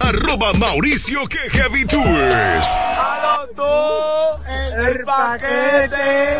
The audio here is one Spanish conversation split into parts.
Arroba Mauricio que Heavy Tours. el paquete.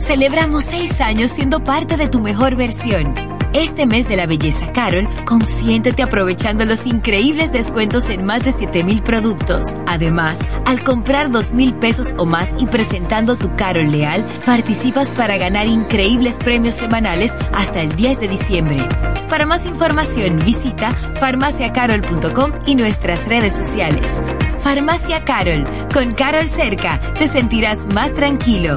Celebramos seis años siendo parte de tu mejor versión. Este mes de la belleza Carol, consiéntete aprovechando los increíbles descuentos en más de 7000 productos. Además, al comprar 2000 pesos o más y presentando tu Carol Leal, participas para ganar increíbles premios semanales hasta el 10 de diciembre. Para más información, visita farmaciacarol.com y nuestras redes sociales. Farmacia Carol, con Carol cerca, te sentirás más tranquilo.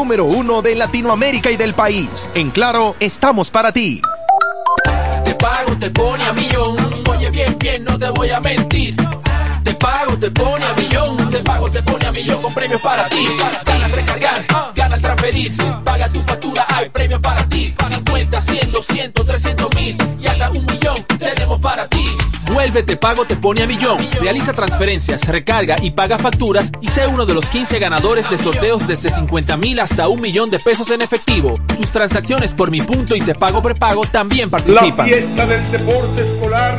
número uno de Latinoamérica y del país. En Claro, estamos para ti. Te pago, te pone a millón. Oye, bien, bien, no te voy a mentir. Te pago, te pone a millón. Te pago, te pone a millón con premios para ti. Gana al recargar, gana al transferir. Paga tu factura, hay premios para ti. 50, 100, 200, 300 mil y hasta un millón tenemos para ti. Vuelve Te Pago Te Pone a Millón. Realiza transferencias, recarga y paga facturas y sé uno de los 15 ganadores de sorteos desde 50 mil hasta un millón de pesos en efectivo. Tus transacciones por Mi Punto y Te Pago Prepago también participan. La fiesta del deporte escolar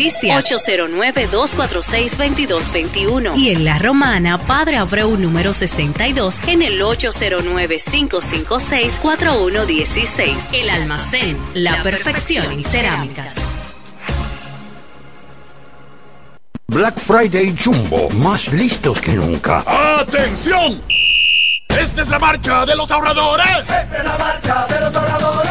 809-246-2221 y en La Romana Padre Abreu número 62 en el 809-556-4116. El almacén, la, perfección en cerámicas. Black Friday Jumbo, más listos que nunca. ¡Atención! Esta es la marcha de los ahorradores. Esta es la marcha de los ahorradores.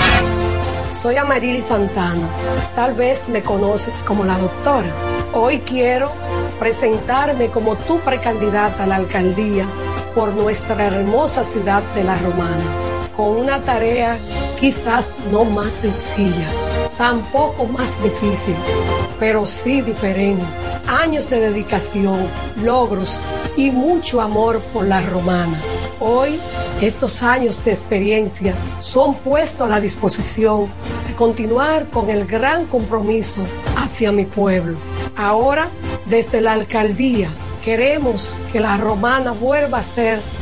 Soy Amarili Santana. Tal vez me conoces como la doctora. Hoy quiero presentarme como tu precandidata a la alcaldía por nuestra hermosa ciudad de La Romana, con una tarea quizás no más sencilla, tampoco más difícil, pero sí diferente. Años de dedicación, logros y mucho amor por La Romana. Hoy, estos años de experiencia son puestos a la disposición de continuar con el gran compromiso hacia mi pueblo. Ahora, desde la alcaldía, queremos que la romana vuelva a ser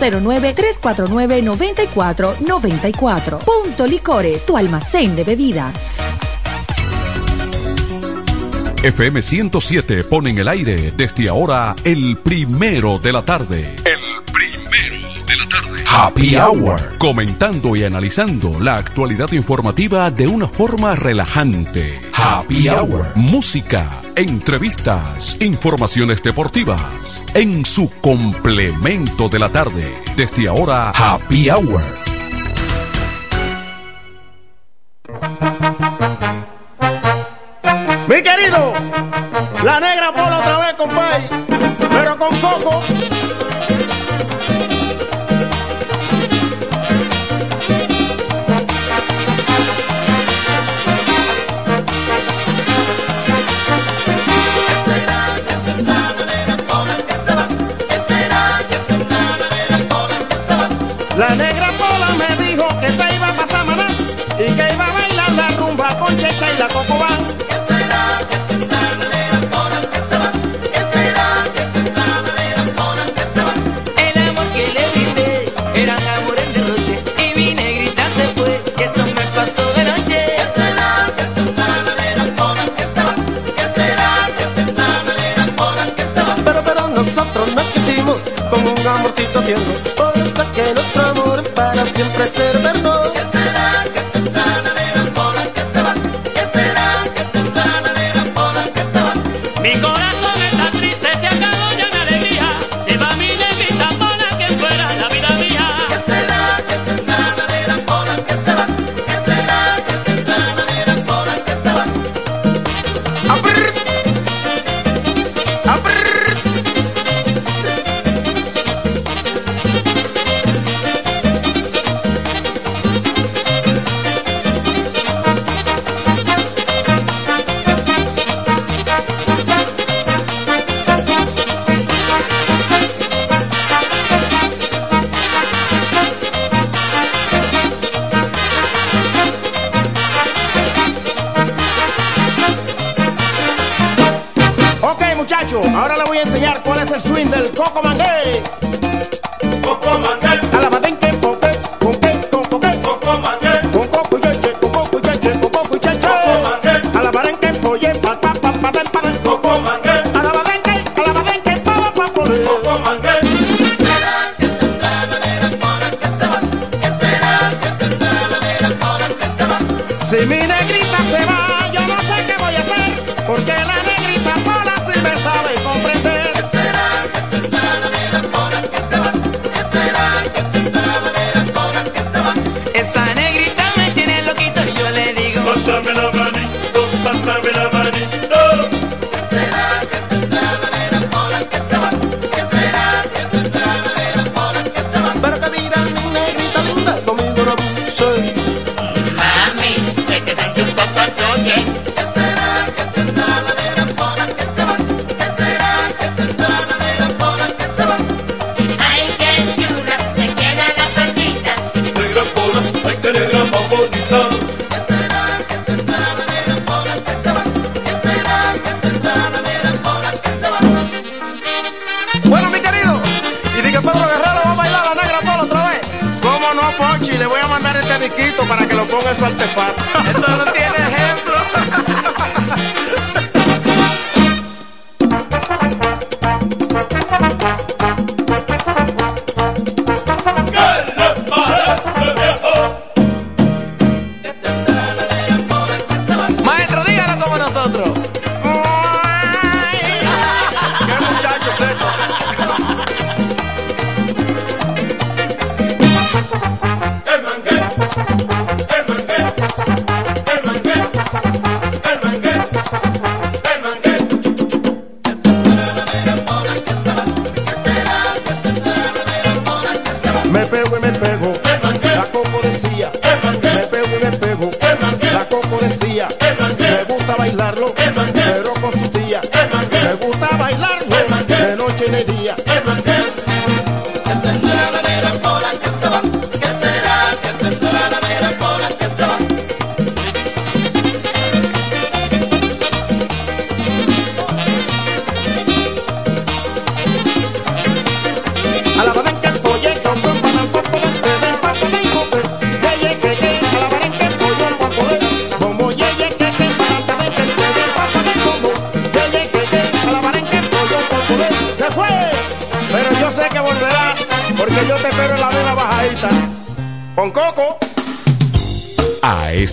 809-349-9494. Punto Licores, tu almacén de bebidas. FM 107 pone en el aire desde ahora el primero de la tarde. El Happy Hour. Comentando y analizando la actualidad informativa de una forma relajante. Happy Hour. Música, entrevistas, informaciones deportivas. En su complemento de la tarde. Desde ahora, Happy Hour. Mi querido, la negra pola otra vez, compadre, pero con coco.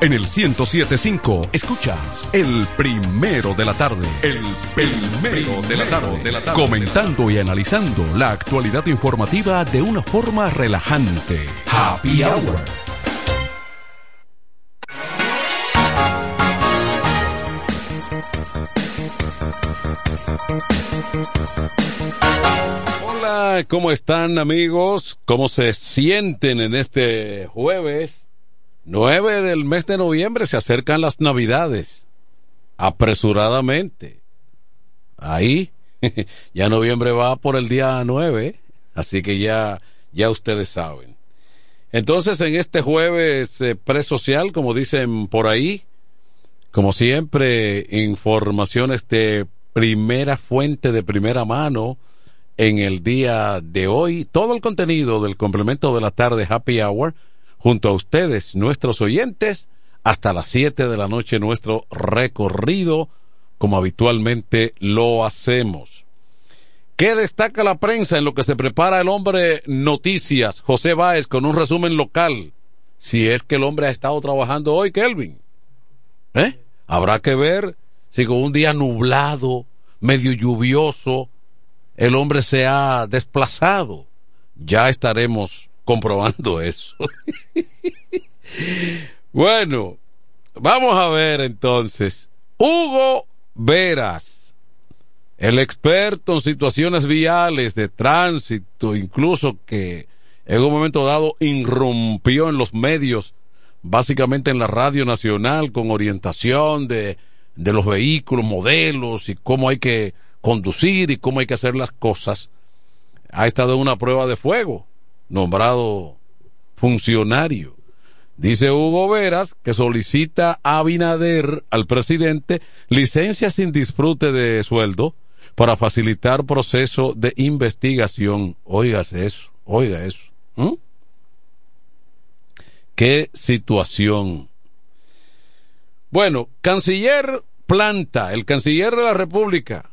En el 1075 escuchas el primero de la tarde. El primero de la tarde. De la tarde. Comentando y analizando la actualidad informativa de una forma relajante. Happy Hour. Hola, ¿cómo están amigos? ¿Cómo se sienten en este jueves? 9 del mes de noviembre se acercan las navidades. Apresuradamente. Ahí, ya noviembre va por el día 9, así que ya, ya ustedes saben. Entonces, en este jueves eh, presocial, como dicen por ahí, como siempre, informaciones de primera fuente, de primera mano, en el día de hoy. Todo el contenido del complemento de la tarde Happy Hour junto a ustedes, nuestros oyentes, hasta las 7 de la noche nuestro recorrido, como habitualmente lo hacemos. ¿Qué destaca la prensa en lo que se prepara el hombre Noticias, José Báez, con un resumen local? Si es que el hombre ha estado trabajando hoy, Kelvin. ¿Eh? Habrá que ver si con un día nublado, medio lluvioso, el hombre se ha desplazado. Ya estaremos comprobando eso. bueno, vamos a ver entonces. Hugo Veras, el experto en situaciones viales de tránsito, incluso que en un momento dado irrumpió en los medios, básicamente en la radio nacional, con orientación de, de los vehículos, modelos y cómo hay que conducir y cómo hay que hacer las cosas, ha estado en una prueba de fuego, nombrado funcionario. Dice Hugo Veras que solicita a Abinader, al presidente, licencia sin disfrute de sueldo para facilitar proceso de investigación. Óigase eso, oiga eso. Qué situación. Bueno, canciller planta, el canciller de la República,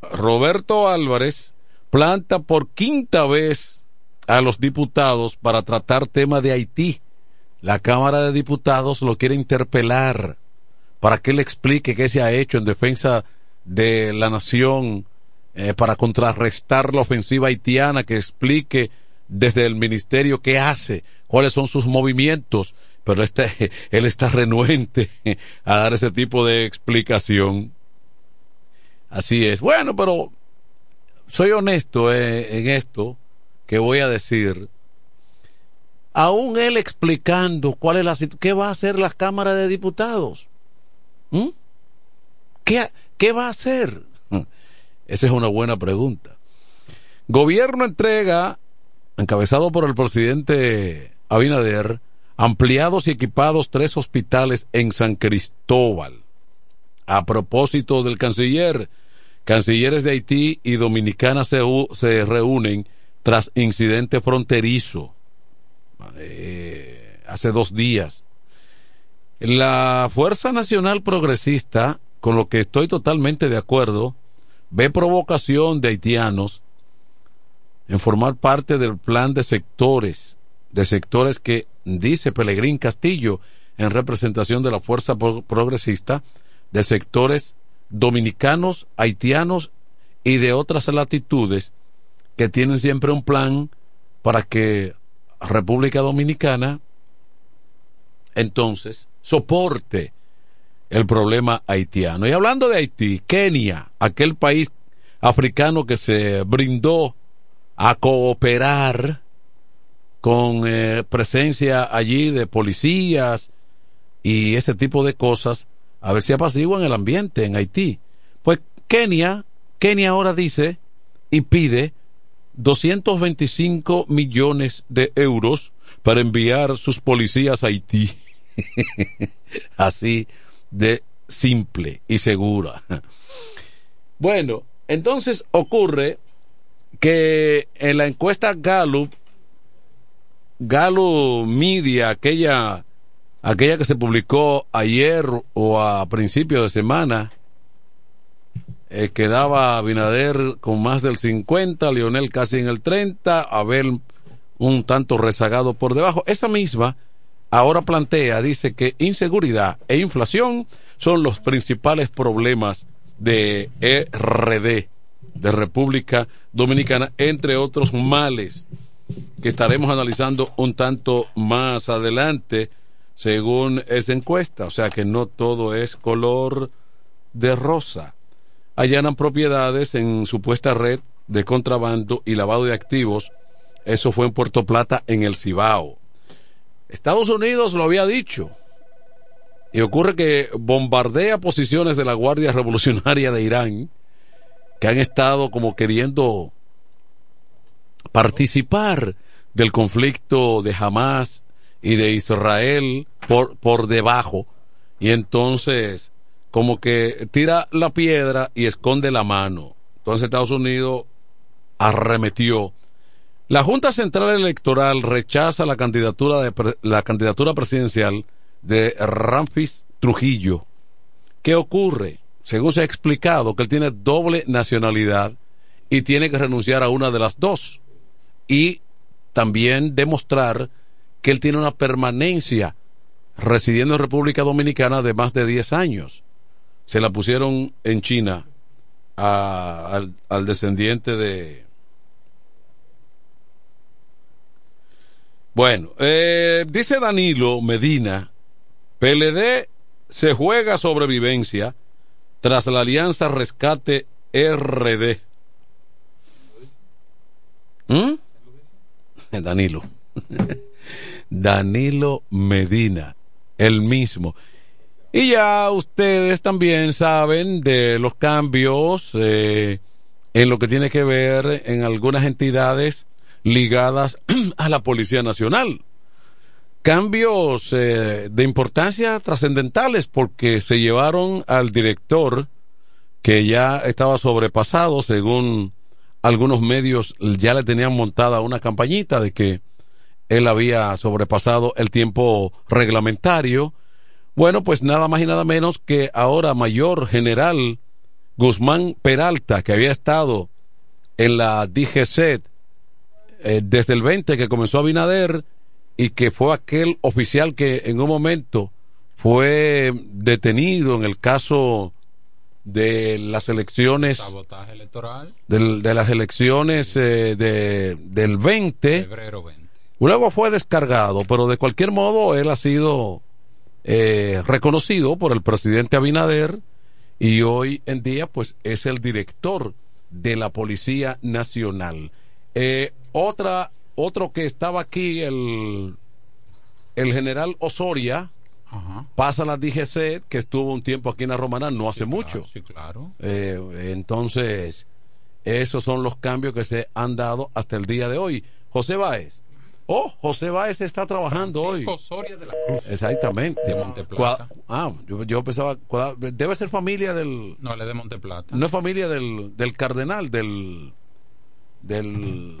Roberto Álvarez, planta por quinta vez a los diputados para tratar tema de Haití. La Cámara de Diputados lo quiere interpelar para que él explique qué se ha hecho en defensa de la nación eh, para contrarrestar la ofensiva haitiana, que explique desde el ministerio qué hace, cuáles son sus movimientos, pero este, él está renuente a dar ese tipo de explicación. Así es. Bueno, pero soy honesto eh, en esto que voy a decir. Aún él explicando cuál es la qué va a hacer la Cámara de Diputados. ¿Mm? ¿Qué, ¿Qué va a hacer? Esa es una buena pregunta. Gobierno entrega, encabezado por el presidente Abinader, ampliados y equipados tres hospitales en San Cristóbal. A propósito del canciller, cancilleres de Haití y Dominicana se reúnen tras incidente fronterizo eh, hace dos días. La Fuerza Nacional Progresista, con lo que estoy totalmente de acuerdo, ve provocación de haitianos en formar parte del plan de sectores, de sectores que dice Pelegrín Castillo en representación de la Fuerza Progresista, de sectores dominicanos, haitianos y de otras latitudes que tienen siempre un plan para que República Dominicana entonces soporte el problema haitiano. Y hablando de Haití, Kenia, aquel país africano que se brindó a cooperar con eh, presencia allí de policías y ese tipo de cosas, a ver si apaciguan el ambiente en Haití. Pues Kenia, Kenia ahora dice y pide 225 millones de euros para enviar sus policías a Haití. Así de simple y segura. Bueno, entonces ocurre que en la encuesta Gallup, Gallup Media, aquella, aquella que se publicó ayer o a principio de semana, eh, quedaba Abinader con más del 50, Lionel casi en el 30, Abel un tanto rezagado por debajo. Esa misma ahora plantea, dice que inseguridad e inflación son los principales problemas de RD, de República Dominicana, entre otros males que estaremos analizando un tanto más adelante según esa encuesta. O sea que no todo es color de rosa allanan propiedades en supuesta red de contrabando y lavado de activos. Eso fue en Puerto Plata, en el Cibao. Estados Unidos lo había dicho. Y ocurre que bombardea posiciones de la Guardia Revolucionaria de Irán, que han estado como queriendo participar del conflicto de Hamas y de Israel por, por debajo. Y entonces como que tira la piedra y esconde la mano. Entonces Estados Unidos arremetió. La Junta Central Electoral rechaza la candidatura, de, la candidatura presidencial de Ramfis Trujillo. ¿Qué ocurre? Según se ha explicado, que él tiene doble nacionalidad y tiene que renunciar a una de las dos. Y también demostrar que él tiene una permanencia residiendo en República Dominicana de más de 10 años se la pusieron en China al descendiente de... Bueno, eh, dice Danilo Medina, PLD se juega sobrevivencia tras la alianza Rescate RD. ¿Mm? Danilo. Danilo Medina, el mismo. Y ya ustedes también saben de los cambios eh, en lo que tiene que ver en algunas entidades ligadas a la Policía Nacional. Cambios eh, de importancia trascendentales porque se llevaron al director que ya estaba sobrepasado, según algunos medios ya le tenían montada una campañita de que él había sobrepasado el tiempo reglamentario. Bueno, pues nada más y nada menos que ahora mayor general Guzmán Peralta, que había estado en la DGC eh, desde el 20 que comenzó Abinader y que fue aquel oficial que en un momento fue detenido en el caso de las elecciones Sabotaje electoral. del- de las elecciones eh, de, del 20 Febrero 20. Luego fue descargado, pero de cualquier modo él ha sido eh, reconocido por el presidente Abinader y hoy en día pues es el director de la Policía Nacional. Eh, otra, otro que estaba aquí, el, el general Osoria, pasa a la DGC, que estuvo un tiempo aquí en la Romana, no hace mucho. Sí, claro. Eh, entonces, esos son los cambios que se han dado hasta el día de hoy. José Báez. Oh, José Báez está trabajando Francisco hoy. Soria de la Cruz. Exactamente. De Monteplata. Ah, yo, yo pensaba, debe ser familia del, No, él es de Monteplata. no es familia del, del cardenal, del, del,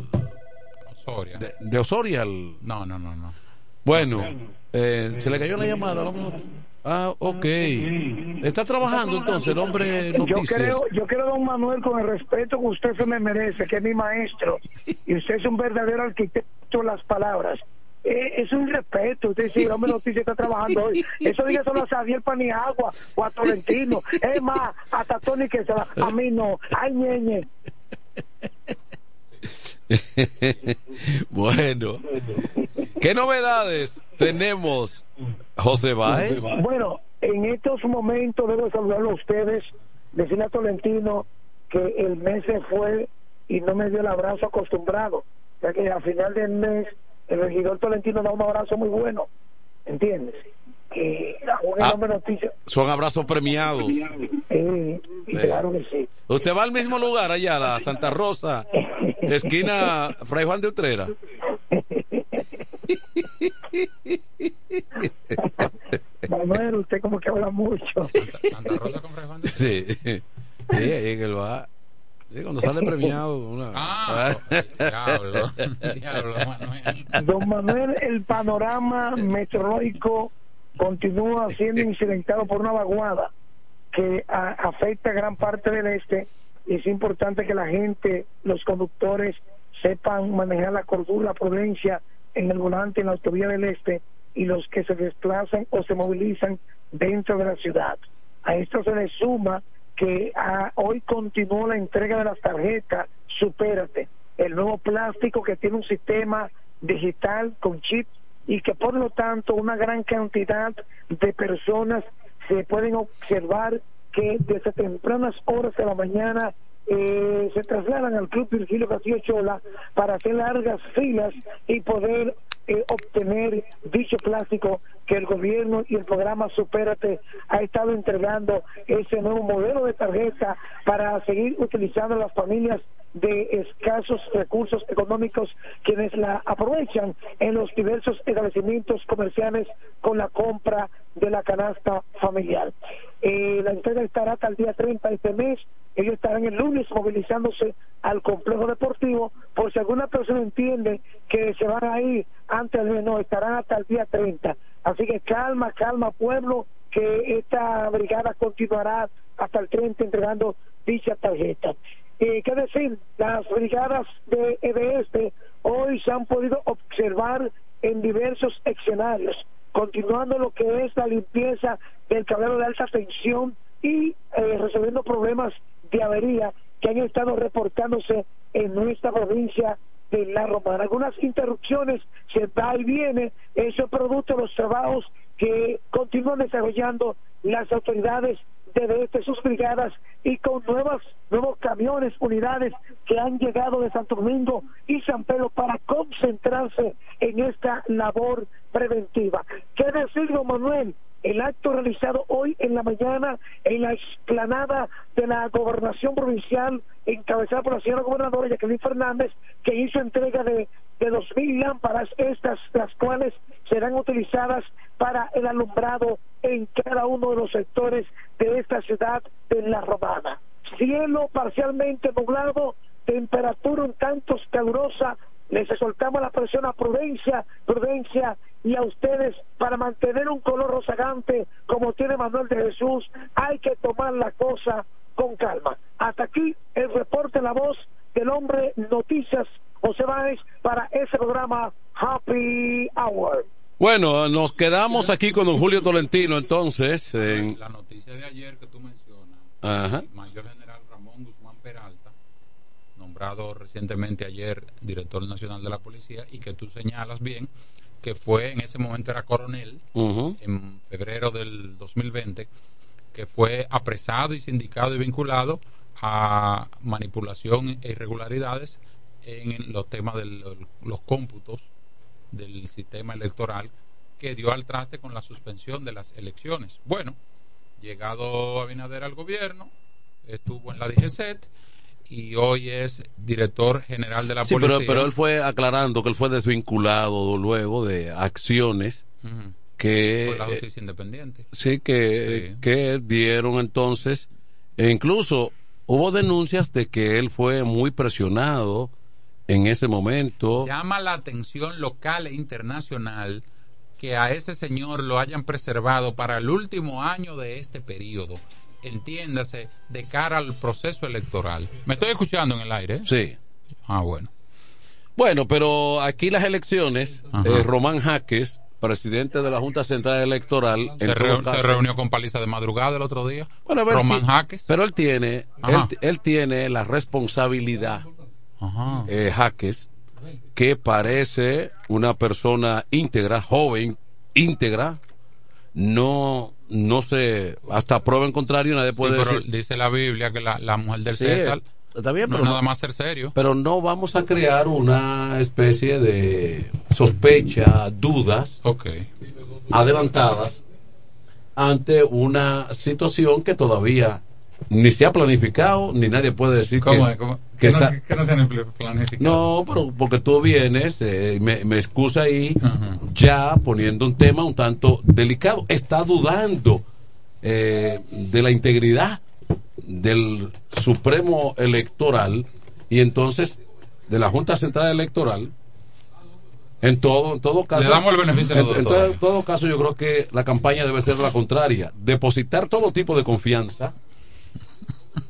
Soria. de, de Osoria. el- No, no, no, no. Bueno, eh, se le cayó la llamada. hombre. Ah, ok. Está trabajando entonces el hombre Yo noticias. creo, yo creo, don Manuel, con el respeto que usted se me merece, que es mi maestro, y usted es un verdadero arquitecto de las palabras. Eh, es un respeto, usted dice, el hombre noticia está trabajando hoy. Eso diga solo a Xavier Paniagua o a Tolentino. Es más, hasta Tony que se va. A mí no. Ay, ñeñe. bueno, ¿qué novedades tenemos, José Báez? Bueno, en estos momentos debo saludarlo a ustedes, decirle a Tolentino que el mes se fue y no me dio el abrazo acostumbrado. Ya que al final del mes el regidor Tolentino da un abrazo muy bueno, ¿entiendes? Que Ah. Son abrazos premiados. Eh, claro que sí. ¿Usted va al mismo lugar allá, la Santa Rosa, esquina Fray Juan de Utrera? Manuel, usted como que habla mucho. Santa Rosa con Fray Juan Sí. Sí, ahí que él va. Sí, cuando sale premiado. Una... Ah, diablo, diablo, Manuel. Don Manuel, el panorama meteorológico continúa siendo incidentado por una vaguada que a- afecta gran parte del este y es importante que la gente, los conductores, sepan manejar la cordura, la prudencia en el volante en la autovía del este y los que se desplazan o se movilizan dentro de la ciudad. A esto se le suma que ah, hoy continuó la entrega de las tarjetas Supérate, el nuevo plástico que tiene un sistema digital con chip y que por lo tanto una gran cantidad de personas se pueden observar que desde tempranas horas de la mañana eh, se trasladan al Club Virgilio Castillo Chola para hacer largas filas y poder eh, obtener dicho plástico que el gobierno y el programa Supérate ha estado entregando ese nuevo modelo de tarjeta para seguir utilizando las familias de escasos recursos económicos quienes la aprovechan en los diversos establecimientos comerciales con la compra de la canasta familiar. Eh, la entrega estará hasta el día 30 de este mes. Ellos estarán el lunes movilizándose al complejo deportivo. Por si alguna persona entiende que se van a ir antes del no, estarán hasta el día 30. Así que calma, calma, pueblo, que esta brigada continuará hasta el 30 entregando dicha tarjeta. Eh, ¿Qué decir? Las brigadas de, este hoy se han podido observar en diversos escenarios, continuando lo que es la limpieza del cabello de alta tensión y eh, resolviendo problemas de avería que han estado reportándose en nuestra provincia de La Romana. Algunas interrupciones se va y viene, eso es producto de los trabajos que continúan desarrollando las autoridades de este, sus brigadas y con nuevas nuevos camiones, unidades que han llegado de Santo Domingo y San Pedro para concentrarse en esta labor preventiva. ¿Qué decir, don Manuel? El acto realizado hoy en la mañana en la explanada de la gobernación provincial, encabezada por la señora gobernadora Jacqueline Fernández, que hizo entrega de, de dos mil lámparas, estas las cuales serán utilizadas para el alumbrado en cada uno de los sectores de esta ciudad de La Romana. Cielo parcialmente nublado, temperatura un tanto calurosa, les exhortamos la presión a prudencia, prudencia y a ustedes para mantener un color rozagante como tiene Manuel de Jesús, hay que tomar la cosa con calma. Hasta aquí el reporte La Voz del Hombre Noticias José Báez para ese programa Happy Hour. Bueno, nos quedamos aquí con don Julio Tolentino entonces. En... La noticia de ayer que tú mencionas, Ajá. el mayor general Ramón Guzmán Peralta, nombrado recientemente ayer director nacional de la policía, y que tú señalas bien que fue en ese momento era coronel, en febrero del 2020, que fue apresado y sindicado y vinculado a manipulación e irregularidades en los temas de los cómputos del sistema electoral que dio al traste con la suspensión de las elecciones. Bueno, llegado Abinader al gobierno, estuvo en la DGCET y hoy es director general de la Sí, policía. pero, pero él fue aclarando que él fue desvinculado luego de acciones que Por la eh, justicia independiente. sí que, que dieron entonces e incluso hubo denuncias de que él fue muy presionado en ese momento Llama la atención local e internacional que a ese señor lo hayan preservado para el último año de este periodo. Entiéndase, de cara al proceso electoral. ¿Me estoy escuchando en el aire? sí Ah, bueno. bueno pero aquí las elecciones eh, Román Jaques presidente de la Junta Central Electoral Se, reunió con Paliza de madrugada el otro día. Bueno, pero Román Jaques. Pero él tiene, él tiene la responsabilidad, Ajá. eh, Jaques, que parece una persona íntegra, joven, íntegra, no, no se, hasta prueba en contrario, nadie Sí, puede pero decir. dice la Biblia que la, la mujer del Sí, César está bien, no pero es nada no- más ser serio. Pero no vamos a crear una especie de sospecha, dudas adelantadas ante una situación que todavía ni se ha planificado, ni nadie puede decir ¿Cómo que? ¿Cómo? que Que no- está... que no se han pl- planificado. No, pero porque tú vienes, eh, me, me excusa ahí, ya poniendo un tema un tanto delicado. Está dudando eh, de la integridad del Supremo Electoral y entonces de la Junta Central Electoral. En todo, en todo caso, Le damos el beneficio en, todo, en todo caso, yo creo que la campaña debe ser la contraria, depositar todo tipo de confianza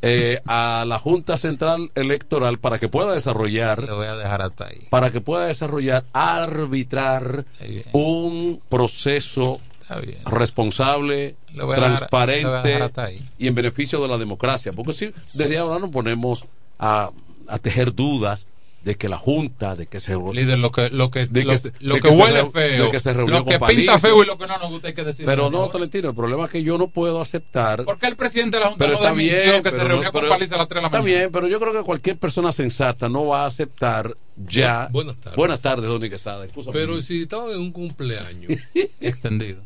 eh, a la Junta Central Electoral para que pueda desarrollar Lo voy a dejar hasta ahí. para que pueda desarrollar arbitrar un proceso responsable dejar- transparente y en beneficio de la democracia. Porque si desde ahora nos ponemos a, a tejer dudas de que la junta de que se Líder, lo que, lo que, de lo, que se- lo de que que se huele feo, de que se reunió lo que con pinta feo y lo que no nos gusta hay que decir. pero no Tolentino el problema es que yo no puedo aceptar ¿Por qué el presidente de la Junta pero no está bien que se pero reunió no- con pero- Paliza a las 3 de la está mañana? bien pero yo creo que cualquier persona sensata no va a aceptar ya Buenas tardes. buenas tardes Don Quesada Excúsame. Pero si estaban en un cumpleaños, extendido.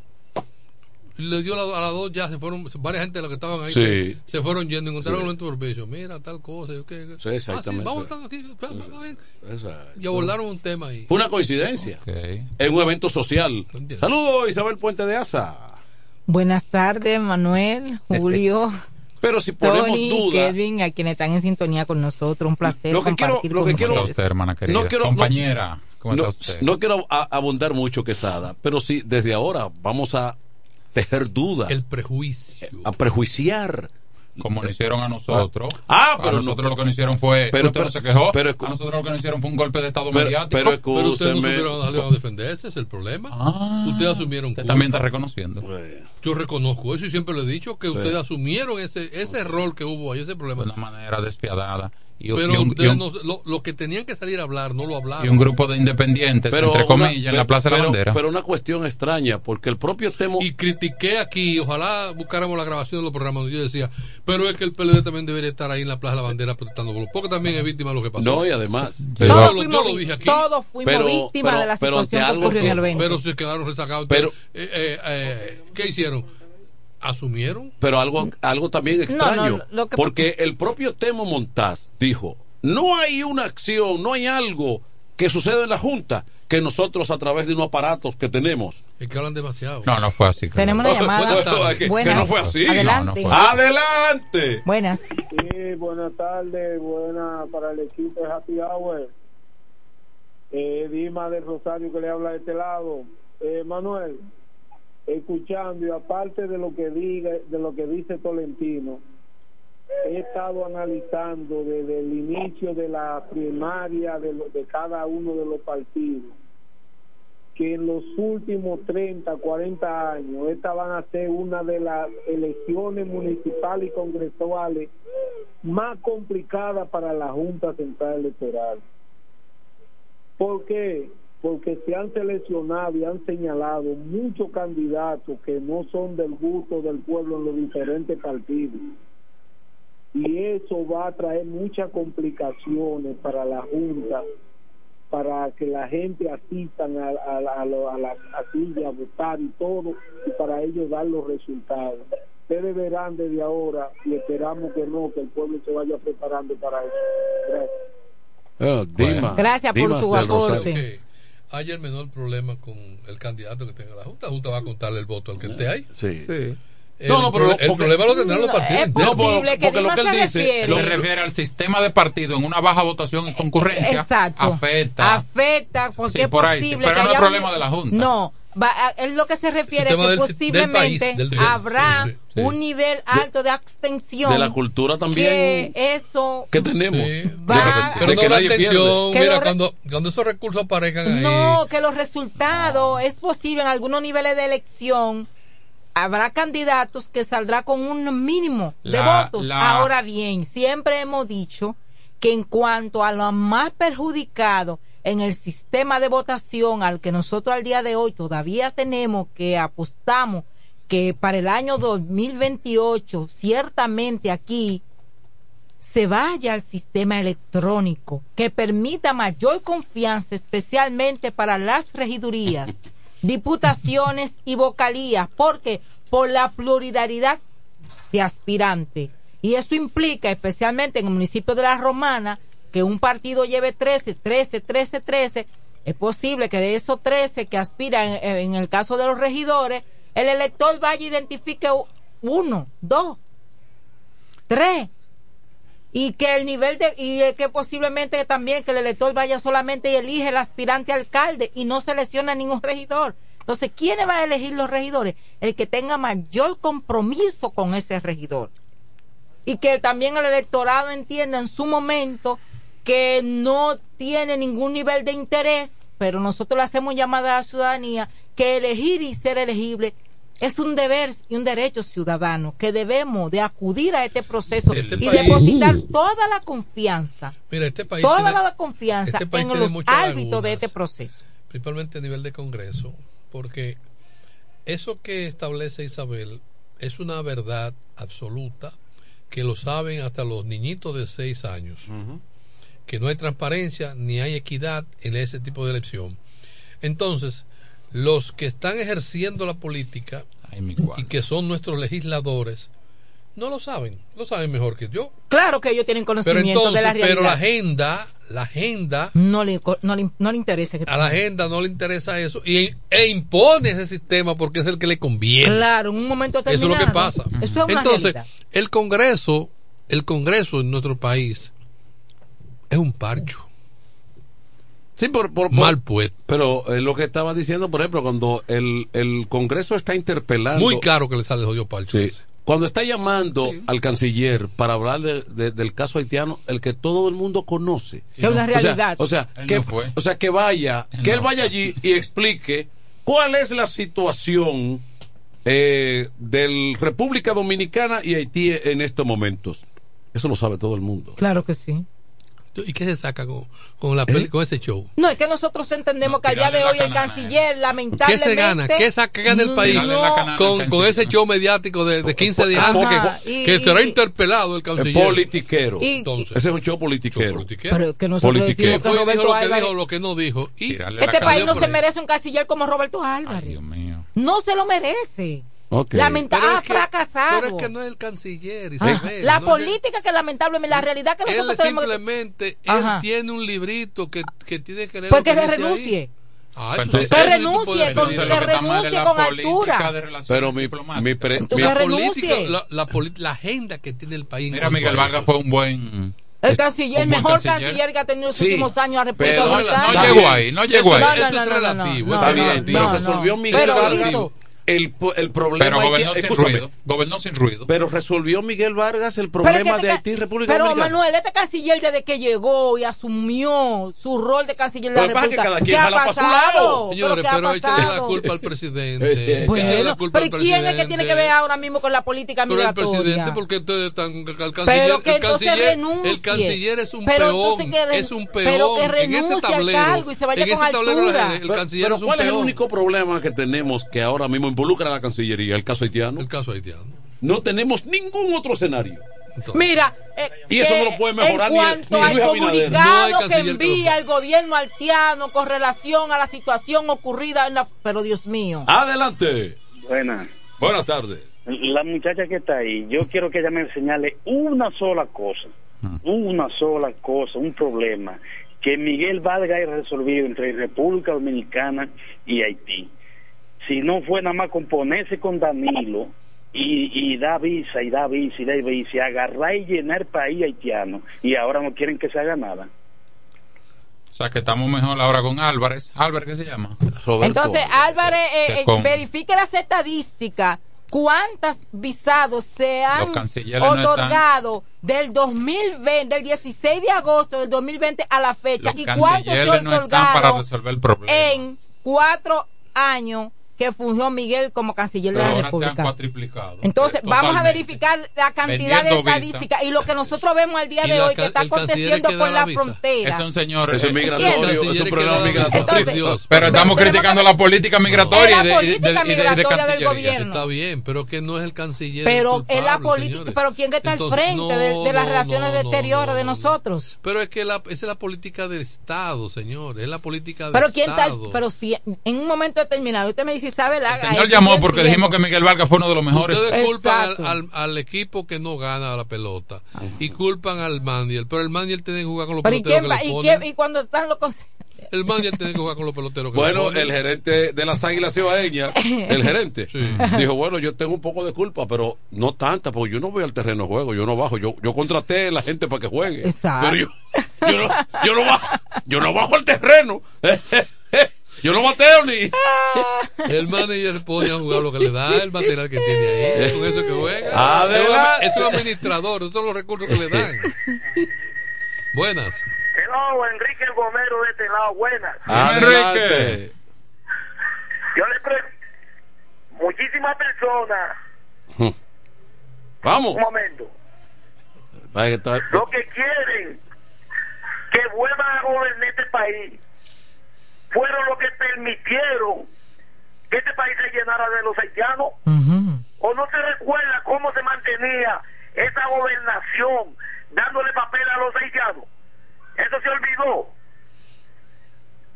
Le dio a, a las dos ya se fueron, varias gente de los que estaban ahí Sí. se, se fueron yendo, encontraron Sí. un propicio. Mira, tal cosa. yo, ¿qué, qué? Sí, Ah, exactamente. vamos a estar aquí. va, va, va, ven. Exacto. Y abordaron un tema ahí. Fue una coincidencia en un evento social. Saludos Isabel Puente de Asa. Buenas tardes, Manuel, Julio. Pero si ponemos Tony, duda- Kevin, a quienes están en sintonía con nosotros, un placer Lo que quiero- lo que quiero-. Usted, hermana querida. No quiero- Compañera, ¿cómo no, no quiero a- abundar mucho Quesada, pero sí desde ahora vamos a tejer dudas, El prejuicio. a prejuiciar como nos hicieron a nosotros. Ah, a pero no- nosotros lo que nos hicieron fue. pero- usted no pero- se quejó. pero- a nosotros lo que nos hicieron fue un golpe de Estado Pero- mediático. pero Pero ustedes no supieron salieron a defenderse, ese es el problema. ustedes asumieron Usted también está reconociendo. Yo reconozco eso y siempre le he dicho que Sí. ustedes asumieron ese ese error que hubo ahí, ese problema. De una manera despiadada. Y, Pero y un, y un- no- lo, lo que tenían que salir a hablar no lo hablaron. y un grupo de independientes, entre una- comillas, en la Plaza de la pero- Bandera. Pero una cuestión extraña, porque el propio tema. Y critiqué aquí, ojalá buscáramos la grabación de los programas donde yo decía, pero es que el PLD también debería estar ahí en la Plaza de la Bandera protestando, porque también es víctima de lo que pasó. No, y además. Pero- Yo Todos lo- fuimos, yo lo dije aquí. todos fuimos Pero- víctimas pero- de la pero situación que ocurrió en el 20. Pero se quedaron rezagados. Pero- Eh, eh, eh, ¿Qué hicieron? ¿Asumieron? Pero algo, algo también extraño, no, lo que- porque el propio Temo Montaz dijo, no hay una acción, no hay algo que suceda en la Junta que nosotros a través de unos aparatos que tenemos. Es que hablan demasiado. No, no fue así. Tenemos una llamada. Buenas tardes. Que- que Buenas. no fue así. Adelante. No, no fue así. Adelante. Buenas. Sí, buenas tardes, buenas para el equipo de Happy Hour. Eh, Dima del Rosario que le habla de este lado. Eh, Manuel, escuchando y aparte de lo que diga, de lo que dice Tolentino, he estado analizando desde el inicio de la primaria de, lo- de cada uno de los partidos que en los últimos 30, 40 años esta van a ser una de las elecciones municipales y congresuales más complicadas para la Junta Central Electoral. ¿Por qué? Porque se han seleccionado y han señalado muchos candidatos que no son del gusto del pueblo en los diferentes partidos. Y eso va a traer muchas complicaciones para la Junta para que la gente asistan a, a, a, a la casilla a votar y todo, y para ellos dar los resultados. Ustedes verán desde ahora y esperamos que no, que el pueblo se vaya preparando para eso. Gracias. Dima. Gracias por Dimas su aporte. Haya el menor problema con el candidato que tenga la Junta. La Junta va a contarle el voto al que esté ahí. Sí. El, No, no, pero lo- el porque- problema lo tendrán los No, partidos. es posible que porque lo que él se dice refiere- se refiere al sistema de partido en una baja votación y concurrencia Exacto. afecta Afecta, porque Sí, es por ahí sí, posible pero que no es problema un- de la Junta. No, va, es lo que se refiere que del- del posiblemente país, del- habrá sí, sí. un nivel alto de abstención. De la cultura también Que eso que tenemos. Sí. Va- Pero de no que la nadie pierde. atención, Que mira, re- cuando, cuando esos recursos aparezcan ahí. No, que los resultados es posible en algunos niveles de elección. Habrá candidatos que saldrá con un mínimo de La- votos. la- Ahora bien, siempre hemos dicho que en cuanto a lo más perjudicado en el sistema de votación al que nosotros al día de hoy todavía tenemos que apostamos que para el año 2028 ciertamente aquí se vaya al sistema electrónico que permita mayor confianza, especialmente para las regidurías, diputaciones y vocalías, porque por la pluralidad de aspirantes. Y eso implica, especialmente en el municipio de La Romana, que un partido lleve 13, 13, 13, 13. Es posible que de esos 13 que aspiran, en, en el caso de los regidores, el elector vaya y identifique uno, dos, tres y que el nivel de y eh, que posiblemente también que el elector vaya solamente y elige el aspirante alcalde y no selecciona ningún regidor. Entonces, ¿quién va a elegir los regidores? El que tenga mayor compromiso con ese regidor. Y que también el electorado entienda en su momento que no tiene ningún nivel de interés, pero nosotros le hacemos llamada a la ciudadanía que elegir y ser elegible es un deber y un derecho ciudadano que debemos de acudir a este proceso Este y país- depositar toda la confianza, Mira, este país toda tiene- la confianza este país en los árbitros de este proceso. principalmente a nivel de Congreso, porque eso que establece Isabel es una verdad absoluta que lo saben hasta los niñitos de seis años, que no hay transparencia ni hay equidad en ese tipo de elección. Entonces, los que están ejerciendo la política y que son nuestros legisladores, no lo saben, lo saben mejor que yo. Claro que ellos tienen Pero conocimiento entonces, de la realidad. pero la agenda, la agenda no, le, no, le, no le interesa que a la agenda no le interesa eso y, e impone ese sistema porque es el que le conviene. Claro, en un momento Eso es lo determinado. que pasa. Eso es una Entonces, realidad. el Congreso, el Congreso en nuestro país es un parcho. Sí, por, por, Mal pues. Pero eh, lo que estaba diciendo, por ejemplo, cuando el, el Congreso está interpelando. Muy claro que le sale el jodido parcho. Sí. cuando está llamando al canciller para hablar de- de- del caso haitiano, el que todo el mundo conoce. Que es una O sea, realidad. O sea, Él que, no fue. o sea, que vaya, que él vaya allí y explique cuál es la situación eh, del República Dominicana y Haití en estos momentos. Eso lo sabe todo el mundo. Claro que sí. ¿Y qué se saca con, con, la peli- con ese show? No, es que nosotros entendemos que allá de hoy el canciller, ¿Qué lamentablemente. se gana? ¿Qué saca gana el país no. con, con ese show mediático de, de 15 días antes que, y- que será y- interpelado el canciller? politiquero. Y- Entonces, Ese es un show politiquero. Pero que nosotros Politiquero. decimos que fue y Roberto dijo lo que Álvarez- dijo, lo que no dijo. Y Este país no se merece un canciller como Roberto Álvarez. No se lo merece. Ok. Lamenta- Pero ha es que- fracasado. Pero es que no es el canciller. Ah, Isabel, la no es política que lamentablemente, la realidad que Él nosotros tenemos que- simplemente, Ajá. él tiene un librito que, que tiene que leer. Pues que se dice ahí. renuncie. Ah, Pues eso entonces- Que renuncie, con- que renuncie con altura. Pero mi, mi pre- mi- que La renuncie. política, la, la, la agenda que tiene el país. Mira, Miguel Vargas eso. fue un buen. El canciller, el mejor canciller. que ha tenido en los Sí, últimos años a República. No llegó ahí, no llegó ahí. No, no, Eso no, es no, no, no, relativo, no, es Está no, bien, no, pero no. resolvió Miguel Vargas. El, po- el problema. Pero gobernó sin ruido. Gobernó sin ruido. Pero resolvió Miguel Vargas el Pero, problema que de este Haití y ca- República pero Dominicana. Manuel, este canciller desde que llegó y asumió su rol de canciller de Lo la que pasa es que República, cada ¿qué quien ha su lado. pasado? Señores, ¿qué ha pero échale la culpa al presidente. échale la Bueno, culpa pero al ¿y quién es que presidente. tiene que ver ahora mismo con la política Pero el presidente, porque ustedes están. El canciller, Pero que el canciller, renuncie. el canciller es un Pero peón. que re- es un peón. pero que en ese renuncie al tablero. cargo y se vaya en con ese tablero, altura. El Pero, canciller pero es un ¿cuál es el peón. único problema que tenemos que ahora mismo involucra a la Cancillería? El caso haitiano. El caso haitiano. No tenemos ningún otro escenario. Mira, eh, Y eso no lo puede mejorar en ni- cuanto ni al. No comunicado que envía el gobierno haitiano con relación a la situación ocurrida en la... Pero Dios mío. Adelante. Buenas. Buenas tardes. La muchacha que está ahí, yo quiero que ella me señale una sola cosa, una sola cosa, un problema que Miguel Vargas haya resolvido entre República Dominicana y Haití. Si no fue nada más componerse con Danilo y, y da visa y da visa y da visa y agarrar y llenar el país haitiano y ahora no quieren que se haga nada. O sea, que estamos mejor ahora con Álvarez. Álvarez, ¿qué se llama? Entonces, Álvarez, eh, eh, con- verifique las estadísticas. ¿Cuántos visados se han cancilleres no están- otorgado del 2020, del 16 de agosto del 2020 a la fecha? Los ¿Y cuántos se cancilleres no están para otorgaron resolver el problema. en cuatro años que fungió Miguel como canciller de la ahora se han República? cuatriplicado. Entonces, vamos a verificar la cantidad de Vendiendo visa. estadísticas y lo que nosotros vemos al día de hoy que está aconteciendo por la la frontera. Ese es un señor. Eso es eh, migratorio, es un problema migratorio. Entonces, pero estamos criticando la política migratoria de, la y de- política de- de migratoria del Cancillería. gobierno. Está bien, pero que no es el canciller. Pero es la política, señores. pero ¿quién está Entonces, al frente de, no, de las no, relaciones no, de no, exteriores no, de no. nosotros? Pero es que la, esa es la política de Estado, señor. Es la política de Pero quién está, pero si en un momento determinado usted me dice, ¿sabe la El señor llamó porque dijimos que Miguel Vargas fue uno de los mejores. Ustedes culpan al, Exacto. al- al equipo que no gana la pelota y culpan al Maniel, pero el Maniel tiene que jugar con los Pero ¿y, peloteros quién que va- y, quién- y cuando están los El Maniel tiene que jugar con los peloteros que Bueno, el gerente de las Águilas Cibaeñas, el gerente, dijo, bueno, yo tengo un poco de culpa, pero no tanta, porque yo no voy al terreno de juego, yo no bajo, yo, yo contraté a la gente para que juegue. Exacto. Pero yo, yo, no, yo, no bajo, yo no bajo al terreno. Yo no bateo ni... El manager pone a jugar lo que le da, el material que tiene ahí, con eso que juega. Ah, es, un, ¿verdad? es un administrador, esos son los recursos que le dan. Buenas. Hello, Enrique el Gomero de este lado, buenas. Adelante. Yo le pre... Muchísimas personas, Vamos. un momento, lo que quieren que vuelvan a gobernar este país fueron los que permitieron que este país se llenara de los haitianos. ¿O no se recuerda cómo se mantenía esa gobernación dándole papel a los haitianos? Eso se olvidó.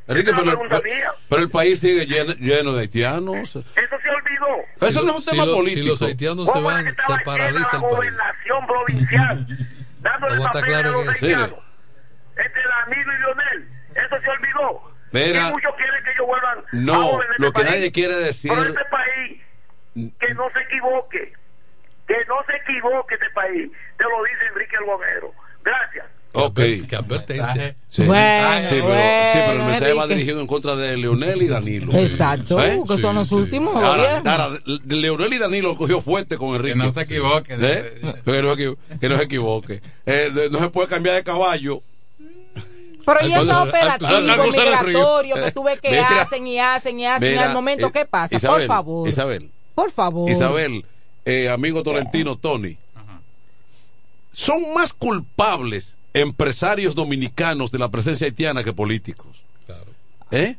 Enrique, pero, pregunta pero- pero el país sigue lleno, lleno de haitianos. Eso se olvidó. Eso no es un Si tema lo- político. Si los haitianos se ¿Cómo es van, que se paraliza la el país. gobernación provincial dándole papel a los haitianos? Entre Danilo y Lionel. Eso se olvidó. Mira. y muchos quieren que ellos vuelvan a No, gobernar lo este que país. nadie quiere decir... Pero este país, que no se equivoque. Que no se equivoque este país. Te lo dice Enrique el Gomero. Gracias. Ok. Que advertencia. Sí. Bueno, sí, pero, bueno, sí, pero el mensaje va Enrique. dirigido en contra de Leonel y Danilo. Exacto, ¿Eh? que son los últimos Ahora, ahora, Leonel y Danilo cogió fuerte con Enrique. Que no se equivoque. ¿Eh? Que, no, que no se equivoque. Eh, no se puede cambiar de caballo. Pero y esos operativos migratorios que tú ves que Mira. hacen y hacen y hacen y al momento, eh, ¿qué pasa? Isabel, por favor. Isabel, Por favor. Isabel, eh, amigo tolentino Tony, son más culpables empresarios dominicanos de la presencia haitiana que políticos. ¿Eh?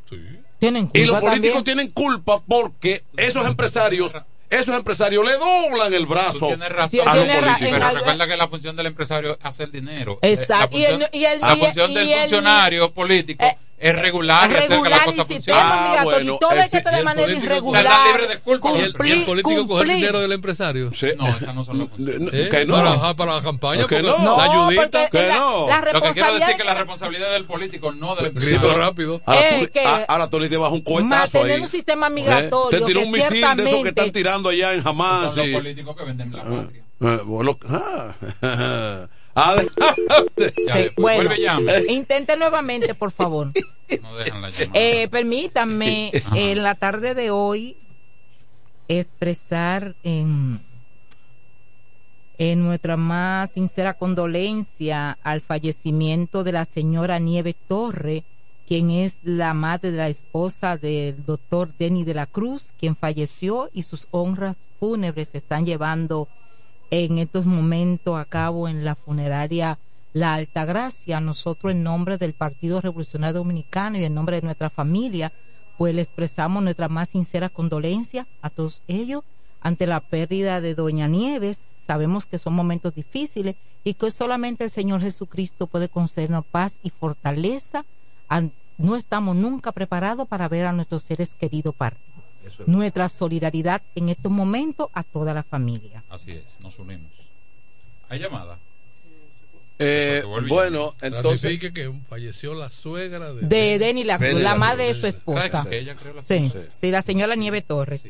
Tienen culpa Y los políticos también. tienen culpa porque esos empresarios, esos empresarios le doblan el brazo razón. a los políticos. Pero recuerda que la función del empresario es hacer dinero. Exacto. Eh, Y La el- función, y el- la y- función y del el- funcionario político eh, es regular y hacer que la regular cosa el funcione. sistema migratorio y todo el que esté de manera irregular. O sea, están libres de culpa. Y el, y el Cumplir, político coge el dinero del empresario. No, esas no son las funciones. ¿Eh? Que no. Para, para la campaña, Que no. la ayudita. Que la, no. la Lo que quiero decir es que la responsabilidad es del político, no del Grito empresario. rápido. Ahora, Es tú, que- a- ahora tú le te vas un cohetazo mantener ahí. un sistema ¿Eh? migratorio Te tiró que un misil de esos que están tirando allá en Hamas. Son los y- políticos que venden la patria. Eh, bueno, ah. Sí, bueno, intente nuevamente, por favor. No dejan la llamada. Eh, permítanme en la tarde de hoy expresar en, en nuestra más sincera condolencia al fallecimiento de la señora Nieve Torre, quien es la madre de la esposa del doctor Denny de la Cruz, quien falleció y sus honras fúnebres se están llevando en estos momentos a cabo en la funeraria La Altagracia. Nosotros en nombre del Partido Revolucionario Dominicano y en nombre de nuestra familia, pues le expresamos nuestra más sincera condolencia a todos ellos ante la pérdida de Doña Nieves. Sabemos que son momentos difíciles y que solamente el Señor Jesucristo puede concedernos paz y fortaleza. No estamos nunca preparados para ver a nuestros seres queridos partir. Nuestra solidaridad en estos momentos a toda la familia. Así es, nos unimos. ¿Hay llamada? Eh, bueno, entonces. Ratifique que falleció la suegra de. De Denny la, la madre de su esposa. Que ella creó la Sí, Sí. sí, la señora Nieve Torres.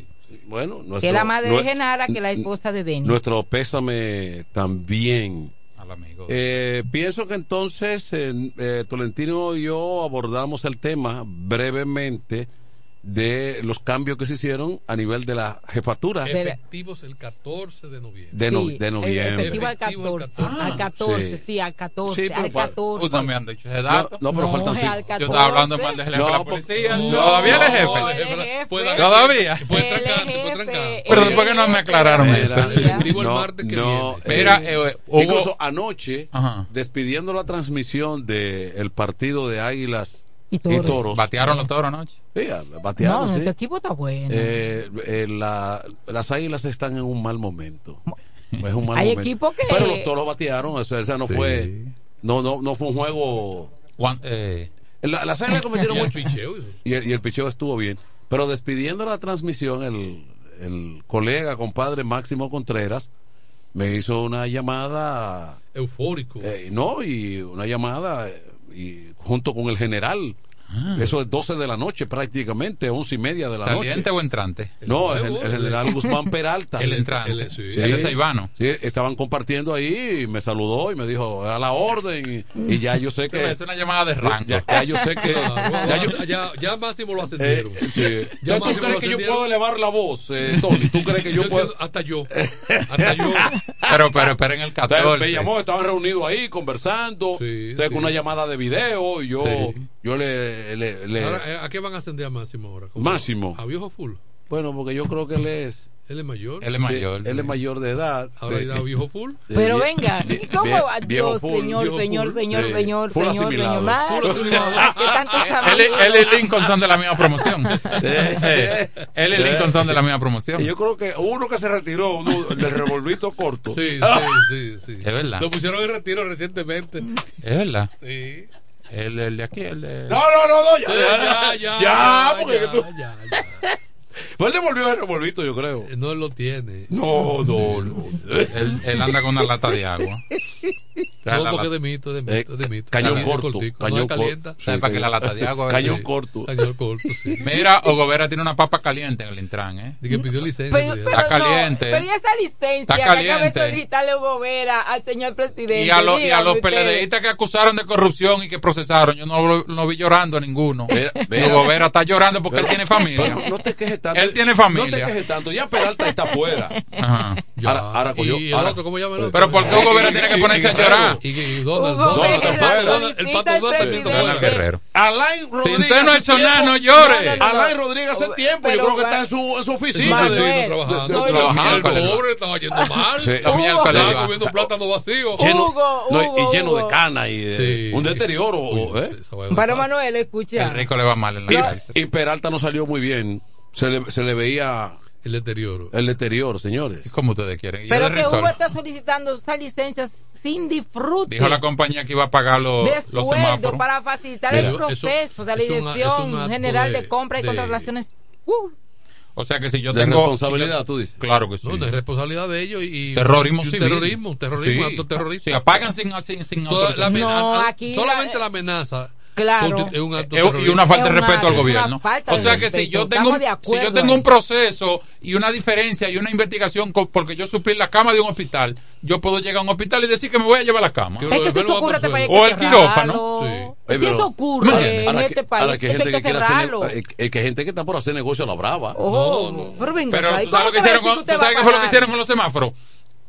Bueno, nuestro, que es la madre de Genara, que es la esposa de Denny. Nuestro pésame también. Al amigo. Eh, pienso que entonces eh, eh, Tolentino y yo abordamos el tema brevemente de los cambios que se hicieron a nivel de la jefatura Efectivos el 14 de noviembre. de, no- Sí, de el noviembre. Efectivo al Efectivo al 14. 14. al 14, Sí. sí, al 14. Sí, al pa- 14. Uy, no me han dicho ese dato. No, no, pero No, faltan cinco. Yo 14. estaba hablando mal del jefe No, de la po- policía. No, Todavía es jefe. Todavía. Trancar. él Pero es después que no me aclararon Mira, eso. Efectivo el no, martes que no, viene. Mira, eh, eh, hubo- incluso anoche, Ajá. despidiendo la transmisión del partido de Águilas Y toros. Batearon los toros anoche. Sí, No, batearon, sí. nuestro equipo está bueno. Eh, eh, la- las águilas están en un mal momento. Es un mal Hay momento. equipos que- Pero los toros batearon, eso, esa no fue. No, no, no fue un juego. Juan- eh, La- las águilas cometieron Y el mucho. picheo. Y el, y el picheo estuvo bien. Pero despidiendo la transmisión, el, el colega, compadre Máximo Contreras, me hizo una llamada. Eufórico. eh, no, y una llamada eh, y junto con el general. Eso es 12 de la noche prácticamente, once y media de la ¿Saliente noche. o entrante? No, el, el general Guzmán Peralta. El entrante. el- sí. Él es Ivano. Sí, estaban compartiendo ahí y me saludó y me dijo a la orden y, y ya yo sé que Es una llamada de rango. ya, ya yo sé que Claro, ya yo- ya, ya Máximo lo eh, ascendieron. sí. Ya ¿Ya ¿Tú Máximo crees que yo puedo elevar la voz, eh, Tony? ¿Tú crees que yo Yo puedo? hasta yo. Hasta yo. Pero, pero esperen el Entonces, 14. me llamó, estaban reunidos ahí conversando, Sí, entonces, sí. con una llamada de video y yo, Sí. yo le, le- le- Ahora, eh, ¿A qué van a ascender a Máximo ahora? Máximo. A viejo full. bueno, porque yo creo que él es, Él es mayor. Él es mayor. sí, él es mayor de edad. Ahora irá a viejo full. Pero venga, vie- ¿y ¿cómo va? Dios, full, señor, señor, señor, Sí. señor, Full señor, asimilado. señor. Ay, Full asimilado. Dios, ¿qué tantos Él, y Lincoln son de la misma promoción. Eh, él y Lincoln son de la misma promoción. Y yo creo que uno que se retiró, uno, el del revolvito corto. Sí, sí, sí, sí. Es verdad. Lo pusieron en retiro recientemente. Es verdad. Sí. El, el de aquí, el de. No, no, no, no, ya, Sí, ya, ya, ya, ya, porque ya, tú- ya, ya. Pues él devolvió el revolvito, yo creo. No él lo tiene. No, no, no. Él, él anda con una lata de agua. No, porque es de mito, de mito, de mito. cañón corto, cortico. cañón No, corto. calienta. Sí, ¿Sabes para que la lata de agua? Cañón Sí. corto. Cañón corto, sí. Mira, Ogobera tiene una papa caliente en el Intran, ¿eh? De que pidió licencia. Pero, pero Está no, caliente. pero y esa licencia Está que acaba de caliente. solicitarle Hugo Vera al señor presidente. Y a, los y a los. PLDistas que acusaron de corrupción y que procesaron, yo no, lo- no vi llorando a ninguno. Mira, Y mira. Hugo Vera está llorando porque él tiene familia. No te quejes tanto. Él tiene No te familia. quejes tanto. Ya Peralta está afuera. Ajá. Ya. Ahora, ahora cogió. y ahora- otro, ¿cómo llama el otro? Pero ¿por qué Hugo Vera tiene que ponerse a llorar? ¿Y, y dónde? Hugo dónde- Vera dónde- solicita dónde- dónde- el pato. Daniel Guerrero. Alain Si Rodríguez. usted no ha hecho nada, no llore. No, no, no. Alain Rodríguez hace tiempo. Yo creo que está en su, en su oficina. Manuel, trabajando. Trabajando. Pobre estaba yendo mal. Estaba comiendo plátano vacío. Hugo, y lleno de Hugo. cana y un deterioro. ¿eh? Pero fácil. Manuel, escucha. El rico le va mal en la y Peralta no salió muy bien. Se le, se le veía El deterioro. el deterioro, señores. Como ustedes quieren. Y Pero que Hugo está solicitando esas licencias sin disfrute Dijo la compañía que iba a pagar los, de los sueldo semáforos. para facilitar Mira, el eso- proceso de la Dirección General de, de- Compra y de- Contrataciones. Uh, O sea que si yo De tengo. responsabilidad, si yo- tú dices. Claro que sí. No, es responsabilidad de ellos y, Terrorismo y civil. terrorismo, terrorismo, Sí. acto terrorista. Si apagan sin, sin, sin Toda la autorización. amenaza- No, aquí solamente la- la amenaza Claro. es un acto y una falta de Es una- respeto al es gobierno. O sea que si respeto. yo tengo si yo tengo un proceso y una diferencia y una investigación co- porque yo suplí la cama de un hospital, yo puedo llegar a un hospital y decir que me voy a llevar la cama. Es que si eso ocurre, te O el quirófano. Sí. Si eso ocurre en que- este país, que es gente hay que cerrarlo. ne- eh, que gente que está por hacer negocio a la brava. Oh, No, no. Pero venga, Pero acá, ¿y tú cómo sabes lo que hicieron con, tú sabes qué fue lo que hicieron con los semáforos.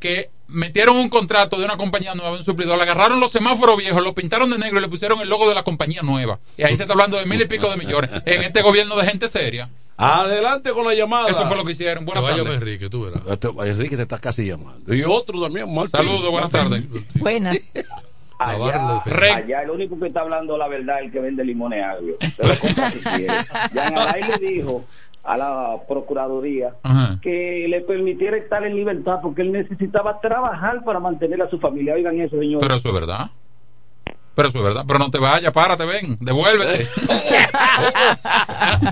Que metieron un contrato de una compañía nueva en suplidor, agarraron los semáforos viejos, los pintaron de negro y le pusieron el logo de la compañía nueva. Y ahí se está hablando de mil y pico de millones. En este gobierno de gente seria. Adelante con la llamada. Eso fue lo que hicieron. Buenas vaya tardes. Enrique, tú verás. Este- Enrique te está casi llamando. Y otro también, Martín. Saludos, buenas tardes. Buenas. Lo. Re- Allá el único que está hablando la verdad es el que vende limones agrios. Se lo compra si quiere. Ya Alay le dijo a la Procuraduría Ajá. que le permitiera estar en libertad porque él necesitaba trabajar para mantener a su familia. Oigan eso, señor. Pero eso es verdad. Pero eso es verdad. Pero no te vayas, párate, ven, devuélvete.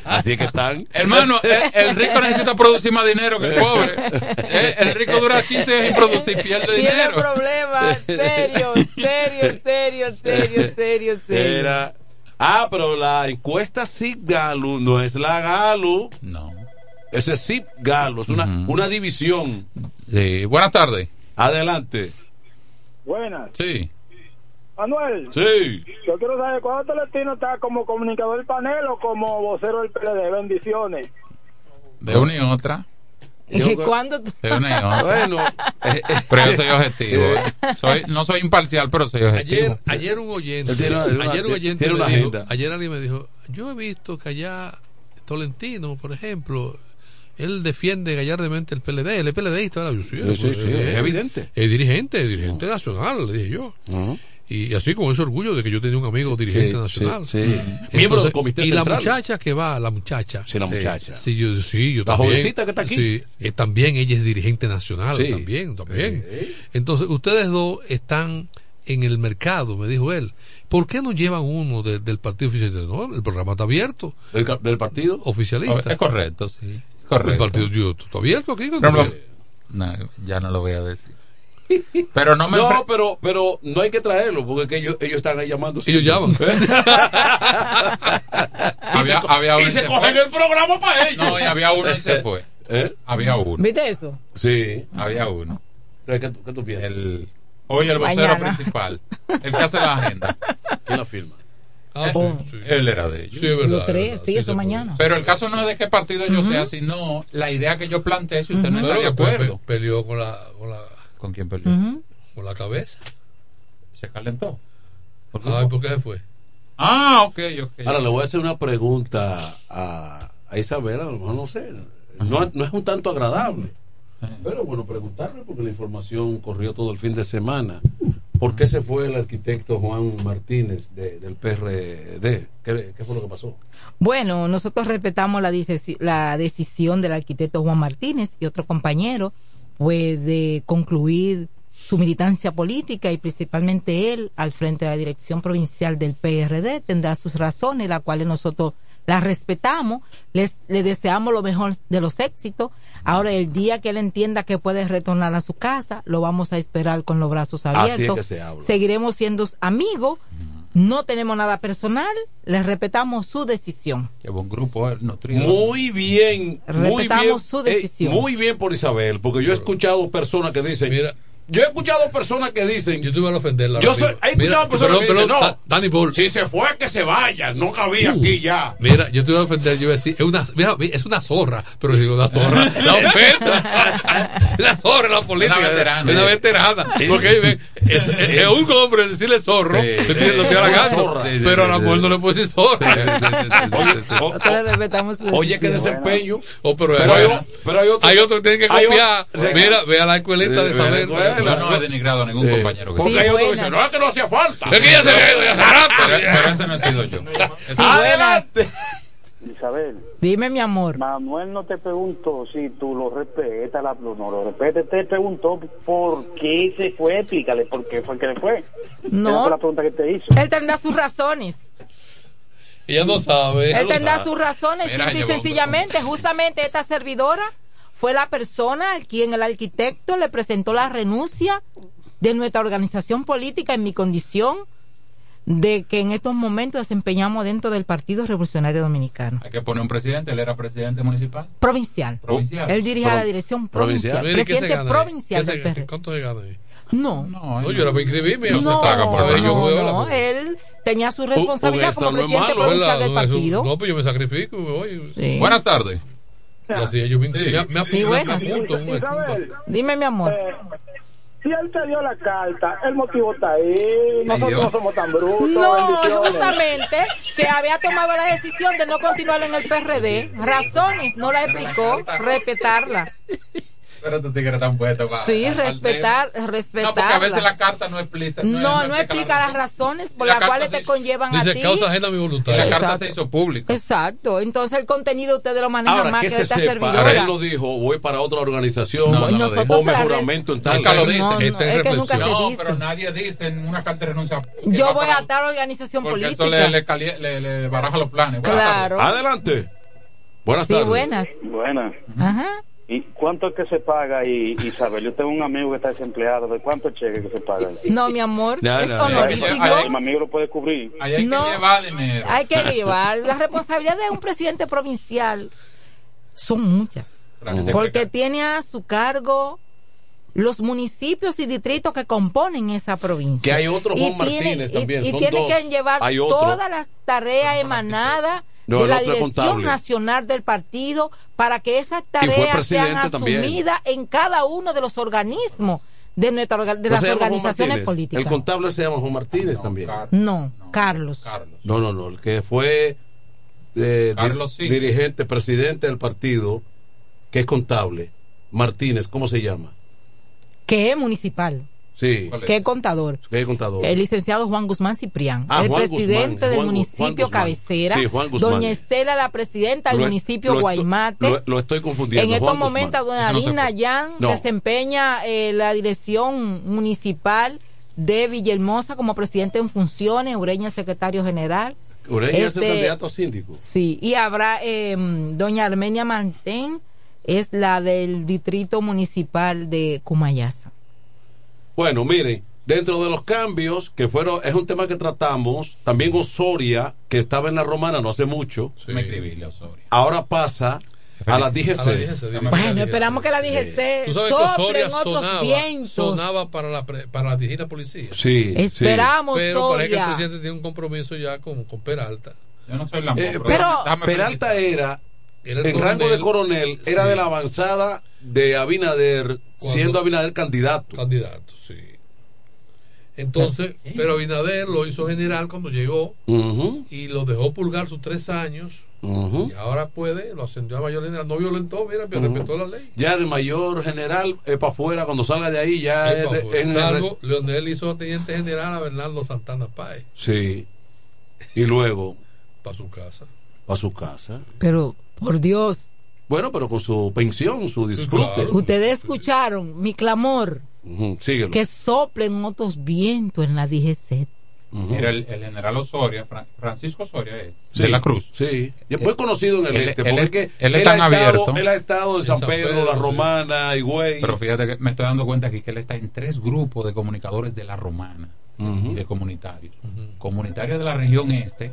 Así que están. Hermano, el, el rico necesita producir más dinero que el pobre. Eh, El rico dura 15 días sin producir, pierde Tiene dinero. problemas serios, serios, serios, serios, serios, serios. Era. Ah, pero la encuesta SIP Galo no es la Galo. No. Ese es SIP Galo, es una, una división. Sí, buenas tardes. Adelante. Buenas. Sí. Manuel, Sí. yo quiero saber cuándo Tolentino está como comunicador del panel o como vocero del PLD. Bendiciones. De una y otra. ¿Y cuándo tú-. Bueno, eh, eh, Pero yo soy objetivo. eh. Soy, no soy imparcial, pero soy objetivo. Ayer, ayer un oyente, tiene una- ayer un tiene oyente me dijo, agenda. ayer alguien me dijo, yo he visto que allá Tolentino, por ejemplo, él defiende gallardamente el PLD, el PLDista, ¿verdad? Yo sí, Sí, sí, PLD. es evidente. Es dirigente, es dirigente nacional, le dije yo. Y así con ese orgullo de que yo tenía un amigo dirigente sí, nacional. sí, sí. Miembro del comité y central. la muchacha que va, la muchacha. Sí, la muchacha. Sí, yo, sí, yo La también. jovencita que está aquí. Sí, eh, también ella es dirigente nacional, Sí. también, también. Entonces, ustedes dos están en el mercado, me dijo él. ¿Por qué no llevan uno de- del partido oficialista? No, el programa está abierto. ¿Del, partido? Oficialista. Es correcto, sí. El Correcto. partido yo, ¿está abierto aquí? No, ya no lo voy a decir. Pero no me. No, pero, pero no hay que traerlo porque es que ellos, ellos están ahí llamando. Ellos llaman. había, había uno y y se se cogen fue. el programa para ellos. No, y había uno y se fue. ¿Eh? Había uno. ¿Viste eso? Sí. Había uno. ¿Qué, tú- qué tú piensas? El, hoy el vocero Mañana. principal. El que hace la agenda. ¿Quién la firma? Ah, sí, sí. Él era de ellos. Sí, es verdad. Yo es creo, verdad, sí, eso fue. mañana. Pero el caso no es de qué partido yo sea, sino la idea que yo planteé, si usted no está de acuerdo. pe- peleó con la, con la, ¿Con quién peleó? Ujú. con la cabeza. Se calentó. ¿Por qué? Ay, ¿por qué se fue? Ah, ok, ok. Ahora le voy a hacer una pregunta a, a Isabel, a lo mejor no sé. No, no es un tanto agradable. Pero bueno, preguntarle porque la información corrió todo el fin de semana. ¿Por qué se fue el arquitecto Juan Martínez de- del PRD? ¿Qué, qué fue lo que pasó? Bueno, nosotros respetamos la, la decisión del arquitecto Juan Martínez y otro compañero, pues de concluir su militancia política y principalmente él al frente de la dirección provincial del PRD tendrá sus razones, las cuales nosotros la respetamos, les, le deseamos lo mejor de los éxitos. Ahora, el día que él entienda que puede retornar a su casa, lo vamos a esperar con los brazos Así es abiertos. que se habla. Seguiremos siendo amigos, no tenemos nada personal, les respetamos su decisión. Qué buen grupo, eh, nutrido. Muy bien, muy Respetamos bien. su eh, decisión. muy bien por Isabel, porque yo he escuchado personas que dicen. Yo he escuchado personas que dicen. Yo te voy a ofenderla. Yo soy, he Mira, escuchado personas perdón, que dicen, perdón, no. Da- Danny Paul. Si se fue, que se vaya. No cabía aquí ya. Mira, yo te voy a ofender, yo voy a decir, es una, mira, es una zorra, pero digo una zorra, la ofenda, la zorra la política, Una veterana. es una veterana, porque ahí ven, es, es- es un hombre decirle zorro. Lo que zorra. Pero a la mujer sí. no le puede decir zorra. Oye, qué desempeño. Oh, pero, Pero hay, hay, pero hay otro. que tienen que sí. Mira, ve a la escuelita de saber. La. Yo no he denigrado a ningún compañero. que Porque Sí, hay otro que buena. dice, no, es que no hacía falta. Es que ya se había ido ya hace rato. Pero, ese no he sido yo. Sí, buenas. Isabel, Dime, mi amor. Manuel no te preguntó si tú lo respetas, la, no lo respetas, te preguntó por qué se fue, explícale por qué fue que le fue. Esa No. fue la pregunta que te hizo. Él tendrá sus razones. Ella no sabe. Él tendrá sus razones, Mira, simple y sencillamente. Justamente esta servidora fue la persona a quien el arquitecto le presentó la renuncia de nuestra organización política en mi condición de que en estos momentos desempeñamos dentro del Partido Revolucionario Dominicano. Hay que poner un presidente, él era presidente municipal. Provincial. Provincial. Él dirige Pro- la dirección provincial. provincial. Mire, ¿qué se Presidente provincial ¿Qué se del? PRD. ¿Cuánto se gana ahí? No. No, No, yo era para inscribirme. No, se paga por no, yo no, él tenía su responsabilidad como no es presidente malo, provincial ¿Verdad? del No, partido. No, pues yo me sacrifico me voy. Sí. Buenas tardes. Yo me, me, me, me, Sí, me buenas. apunto un- Isabel, Dime, mi amor. eh, si él te dio la carta, el motivo está ahí. Nosotros no somos tan brutos. No, justamente que había tomado la decisión de no continuar en el PRD. Razones, no la explicó, respetarla. Pero tu tigre tan puesto para- Sí, respetar, tema. respetarla. No, porque a veces la carta no explica. No, no explica las razones por La las cuales se te hizo- conllevan a Dice ti. causa ajena a mi voluntad. La carta se hizo pública. Exacto. Entonces el contenido ustedes lo manejan Ahora, más que que se esta sepa, servidora. ahora él lo dijo, voy para otra organización No, no o se la mejoramiento en tal. Nunca lo dice. No, no, Este es que nunca se No, dice. pero nadie dice en una carta de renuncia. Yo voy a tal organización Porque política. eso le, baraja los planes. Buenas Claro. Adelante. Buenas Sí, tardes. buenas. Buena. Ajá. ¿Y cuánto es que se paga, y, Isabel? Yo tengo un amigo que está desempleado. ¿De cuánto cheque que se paga? No, mi amor, No, es no, honorífico. Mi amigo lo puede cubrir. Ahí hay No. que llevar dinero. Hay que llevar. La responsabilidad de un presidente provincial son muchas. Porque tiene a su cargo los municipios y distritos que componen esa provincia. Que hay otro Juan Y tiene- Martínez y- también, Y, son tiene dos. que llevar todas las tareas emanadas No, de la Dirección contable. Nacional del Partido para que esas tareas sean también. asumidas en cada uno de los organismos de, nuestra, orga- de ¿No las organizaciones políticas. El contable se llama Juan Martínez también. Car- No, Carlos. Carlos. No, no, no. El que fue eh, di- Carlos sí. dirigente, presidente del partido, que es contable. Martínez, ¿cómo se llama? que es municipal, Sí, que es contador. es contador. El licenciado Juan Guzmán Ciprián, Ah, el Juan presidente Guzmán, del Juan municipio Juan cabecera. Sí, Juan Guzmán. Doña Estela, la presidenta del Lo- municipio lo estoy-. Lo, lo estoy confundiendo. en estos momentos, doña Eso no. Yan No. desempeña eh, la dirección municipal de Villahermosa como presidente en funciones, Ureña secretario general. Ureña es el Este, candidato a síndico. Sí, y habrá eh, doña Armenia Mantén, es la del distrito municipal de Cumayasa. Bueno, miren, dentro de los cambios que fueron, es un tema que tratamos, también Osoria, que estaba en la romana no hace mucho, Me escribí, Osorio. ahora pasa a la A DGC. la DGC. Bueno, esperamos que la DGC Osoria soplen otros sonaba, vientos. sonaba para la, pre- para la dirigir la policía. Sí, Esperamos, Pero parece que el presidente tiene un compromiso ya con, con Peralta. Yo no soy la Eh, Pero- Peralta era, Era el en rango de coronel, era Sí. de la avanzada de Abinader, Cuando- siendo Abinader candidato. candidato, sí. Entonces, pero Abinader lo hizo general cuando llegó y lo dejó pulgar sus tres años y ahora puede, lo ascendió a mayor general, no violentó, mira, pero respetó la ley. Ya de mayor general, es para afuera, cuando salga de ahí ya Es de- el- Leonel hizo teniente general a Bernardo Santana Páez Sí. Y luego, para su casa. para su casa. Pero, por Dios, Bueno, pero con su pensión, su disfrute. claro. ustedes escucharon mi clamor, síguelo. que soplen otros vientos en la DGC. era el, el general Osoria, Fra- Francisco Osoria, eh, Sí, de la Cruz. Sí, es muy conocido en el Él- este, él- porque es que él es tan ha estado, abierto. él ha estado en San, Pedro, La Romana, Higüey. Pero fíjate que me estoy dando cuenta aquí que él está en tres grupos de comunicadores de la Romana y de comunitarios. Comunitarios de la región este,